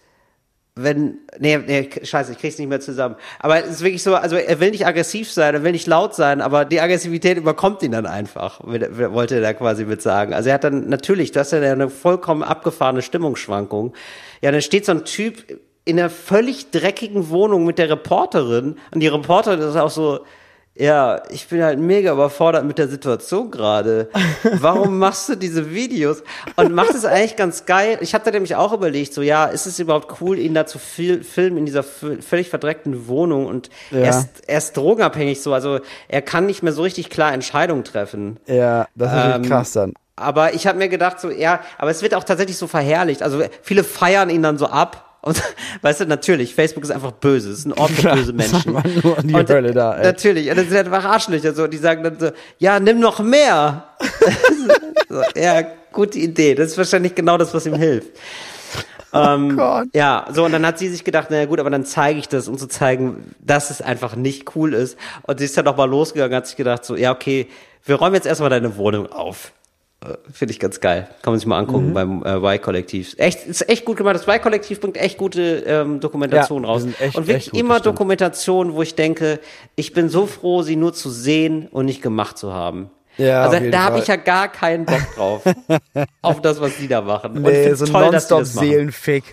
wenn, nee, nee, scheiße, ich krieg's nicht mehr zusammen. Aber es ist wirklich so, also er will nicht aggressiv sein, er will nicht laut sein, aber die Aggressivität überkommt ihn dann einfach, wollte er da quasi mit sagen. Also er hat dann, natürlich, das ist ja eine vollkommen abgefahrene Stimmungsschwankung. Ja, dann steht so ein Typ in einer völlig dreckigen Wohnung mit der Reporterin. Und die Reporterin ist auch so, ja, ich bin halt mega überfordert mit der Situation gerade. Warum (laughs) machst du diese Videos? Und macht es eigentlich ganz geil. Ich hatte nämlich auch überlegt, so ja, ist es überhaupt cool, ihn da zu fil filmen in dieser völlig verdreckten Wohnung? Und Ja. er, ist, er ist drogenabhängig so, also er kann nicht mehr so richtig klar Entscheidungen treffen. Ja, das ist natürlich Ähm, krass dann. Aber ich habe mir gedacht, so, ja, aber es wird auch tatsächlich so verherrlicht. Also viele feiern ihn dann so ab. Und (laughs) weißt du, natürlich, Facebook ist einfach böse. Es sind ordentlich Klar, böse Menschen. nur die und, Hölle da, ey. Natürlich. Und das sind einfach Arschlöcher so, die sagen dann so, ja, nimm noch mehr. (laughs) so, ja, gute Idee. Das ist wahrscheinlich genau das, was ihm hilft. (laughs) Ähm, Gott. ja, so und dann hat sie sich gedacht, naja gut, aber dann zeige ich das, um zu zeigen, dass es einfach nicht cool ist. Und sie ist dann nochmal losgegangen, hat sich gedacht, so, ja, okay, wir räumen jetzt erstmal deine Wohnung auf. Äh, Finde ich ganz geil. Kann man sich mal angucken Mhm. beim äh, Y-Kollektiv. Echt, ist echt gut gemacht. Das Y-Kollektiv bringt echt gute ähm, Dokumentationen Ja, raus. echt- und wirklich immer. Dokumentationen, wo ich denke, ich bin so froh, sie nur zu sehen und nicht gemacht zu haben. Ja, also da habe ich ja gar keinen Bock drauf. (laughs) auf das, was die da machen. Nee, so ein toll, machen. Nonstop-Seelenfick.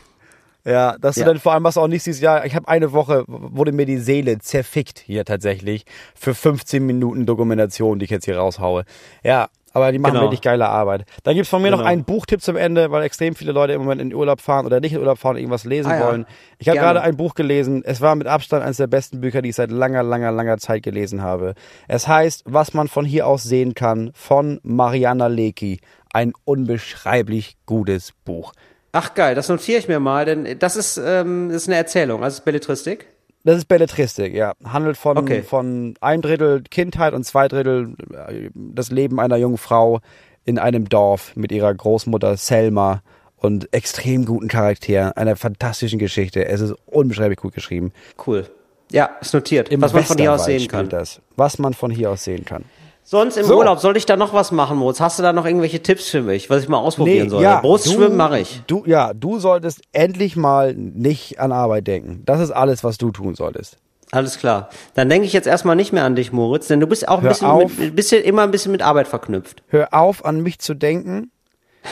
Ja, dass Ja. du dann vor allem was auch nicht siehst, ja, ich habe eine Woche, wurde mir die Seele zerfickt hier tatsächlich für 15 Minuten Dokumentation, die ich jetzt hier raushaue. Ja, aber die machen Genau. wirklich geile Arbeit. Dann gibt's von mir noch Genau. einen Buchtipp zum Ende, weil extrem viele Leute im Moment in den Urlaub fahren oder nicht in Urlaub fahren und irgendwas lesen Ah, ja. wollen. Ich habe gerade ein Buch gelesen, es war mit Abstand eines der besten Bücher, die ich seit langer, langer, langer Zeit gelesen habe. Es heißt, was man von hier aus sehen kann, von Mariana Lecki. Ein unbeschreiblich gutes Buch. Ach geil, das notiere ich mir mal, denn das ist, ähm, das ist eine Erzählung, also es ist Belletristik. Das ist Belletristik, ja. Handelt von, Okay. von ein Drittel Kindheit und zwei Drittel äh, das Leben einer jungen Frau in einem Dorf mit ihrer Großmutter Selma und extrem guten Charakteren, einer fantastischen Geschichte. Es ist unbeschreiblich gut geschrieben. Cool. Ja, ist notiert, Im was man von hier aus sehen kann. Das, was man von hier aus sehen kann. Sonst im So. Urlaub, soll ich da noch was machen, Moritz? Hast du da noch irgendwelche Tipps für mich, was ich mal ausprobieren soll? ja, Brustschwimmen mache ich. Du, ja, du solltest endlich mal nicht an Arbeit denken. Das ist alles, was du tun solltest. Alles klar. Dann denke ich jetzt erstmal nicht mehr an dich, Moritz, denn du bist auch ein bisschen, mit, bisschen immer ein bisschen mit Arbeit verknüpft. Hör auf, an mich zu denken.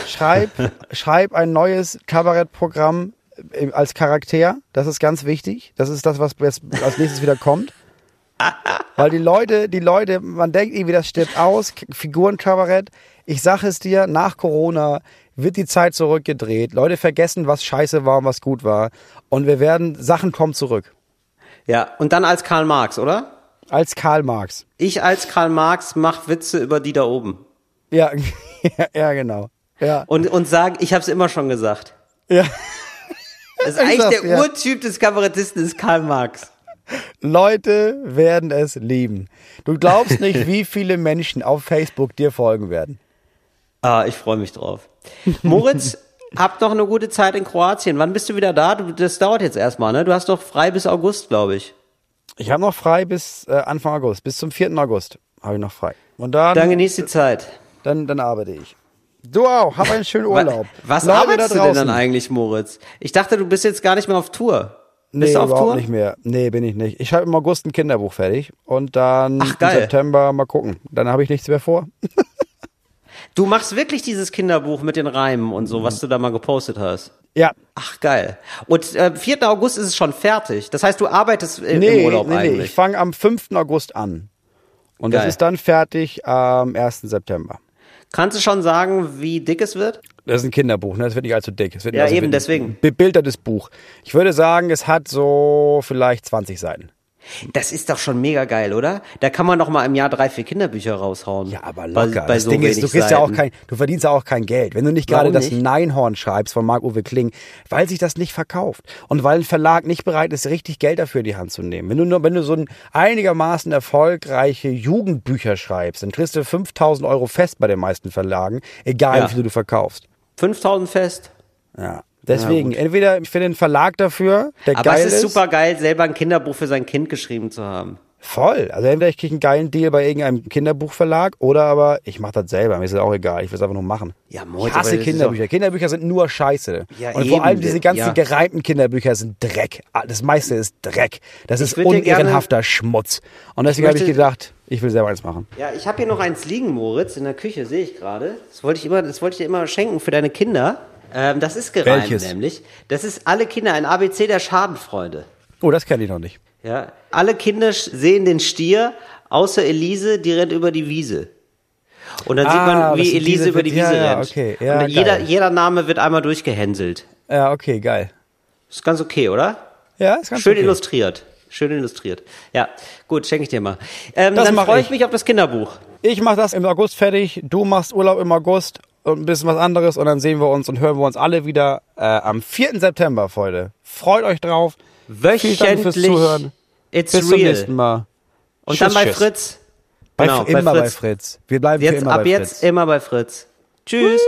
Schreib, (laughs) schreib ein neues Kabarettprogramm äh, als Charakter. Das ist ganz wichtig. Das ist das, was als nächstes wieder kommt. Weil die Leute, die Leute, man denkt irgendwie, das stirbt aus, Figurenkabarett. Ich sag es dir, nach Corona wird die Zeit zurückgedreht. Leute vergessen, was scheiße war und was gut war. Und wir werden, Sachen kommen zurück. Ja, und dann als Karl Marx, oder? Als Karl Marx. Ich als Karl Marx mach Witze über die da oben. Ja, ja, (laughs) ja genau. Ja. Und, und sag, ich hab's immer schon gesagt. ja. Das ist eigentlich (laughs) der ja. Urtyp des Kabarettisten ist Karl Marx. Leute werden es lieben. Du glaubst nicht, (laughs) wie viele Menschen auf Facebook dir folgen werden. Ah, ich freue mich drauf. Moritz, (laughs) habt noch eine gute Zeit in Kroatien. Wann bist du wieder da? Du, das dauert jetzt erstmal, ne? Du hast doch frei bis August, glaube ich. Ich habe noch frei bis äh, Anfang August, bis zum 4. August habe ich noch frei. Und dann, Dann genieß die Zeit. dann, dann arbeite ich. Du auch, hab einen schönen (laughs) Urlaub. Was Leute arbeitest du denn dann eigentlich, Moritz? Ich dachte, du bist jetzt gar nicht mehr auf Tour. Nee, Bist du auf überhaupt Tour? nicht mehr. Nee, bin ich nicht. Ich schreibe im August ein Kinderbuch fertig und dann Ach, im. September mal gucken. Dann habe ich nichts mehr vor. (laughs) Du machst wirklich dieses Kinderbuch mit den Reimen und so, was du da mal gepostet hast. Ja. Ach, geil. Und äh, 4. August ist es schon fertig. Das heißt, du arbeitest äh, Nee, im Urlaub nee, nee. eigentlich. Ich fange am 5. August an. Und das Geil. ist dann fertig am 1. September. Kannst du schon sagen, wie dick es wird? Das ist ein Kinderbuch, ne? Das wird nicht allzu dick. Es wird Ja, also eben, wird ein deswegen. Bebildertes Buch. Ich würde sagen, es hat so vielleicht 20 Seiten. Das ist doch schon mega geil, oder? Da kann man doch mal im Jahr drei, vier Kinderbücher raushauen. Ja, aber Bei- locker. Bei, das so Ding ist, du kriegst ja auch kein, du verdienst ja auch kein Geld. Wenn du nicht gerade das? Neinhorn schreibst von Marc-Uwe Kling, weil sich das nicht verkauft. Und weil ein Verlag nicht bereit ist, richtig Geld dafür in die Hand zu nehmen. Wenn du nur, wenn du so ein einigermaßen erfolgreiche Jugendbücher schreibst, dann kriegst du 5000 Euro fest bei den meisten Verlagen, egal Ja. wie viel du verkaufst. 5000 fest. Ja. Deswegen, entweder ich finde einen Verlag dafür, der Aber geil es ist super geil, selber ein Kinderbuch für sein Kind geschrieben zu haben. Voll. Also entweder ich kriege einen geilen Deal bei irgendeinem Kinderbuchverlag oder aber ich mache das selber. Mir ist das auch egal. Ich will es einfach nur machen. Ja, ich Moritz, hasse aber das ist Kinderbücher. Kinderbücher sind nur Scheiße. Ja, Und vor eben. allem diese ganzen Ja. gereimten Kinderbücher sind Dreck. Ah, Das meiste ist Dreck. Das ist würd dir gerne- unehrenhafter Schmutz. Und deswegen habe ich gedacht, ich will selber eins machen. Ja, ich habe hier noch eins liegen, Moritz, in der Küche, sehe ich gerade. Das wollte ich immer, das wollte ich dir immer schenken für deine Kinder. Ähm, das ist gereimt Welches? nämlich. Das ist alle Kinder, ein ABC der Schadenfreude. Oh, das kenne ich noch nicht. Ja, alle Kinder sehen den Stier, außer Elise, die rennt über die Wiese. Und dann Ah, sieht man, das wie Elise diese- über die ja, Wiese ja, rennt. okay, ja, Und jeder, jeder Name wird einmal durchgehänselt. Ja, okay, geil. Ist ganz okay, oder? Ja, ist ganz Schön okay. illustriert. Schön illustriert. Ja, gut, schenke ich dir mal. Ähm, Das dann freue ich. ich mich auf das Kinderbuch. Ich mache das im August fertig, du machst Urlaub im August und ein bisschen was anderes und dann sehen wir uns und hören wir uns alle wieder äh, am 4. September, Freunde. Freut euch drauf. Vielen Dank fürs Wöchentlich. Zuhören. It's Bis zum real. nächsten Mal. Und Tschüss, dann bei tschüss. Fritz. Bei, Genau, immer bei bei Fritz. Fritz. Wir bleiben Jetzt, immer ab bei jetzt Fritz. immer bei Fritz. Tschüss.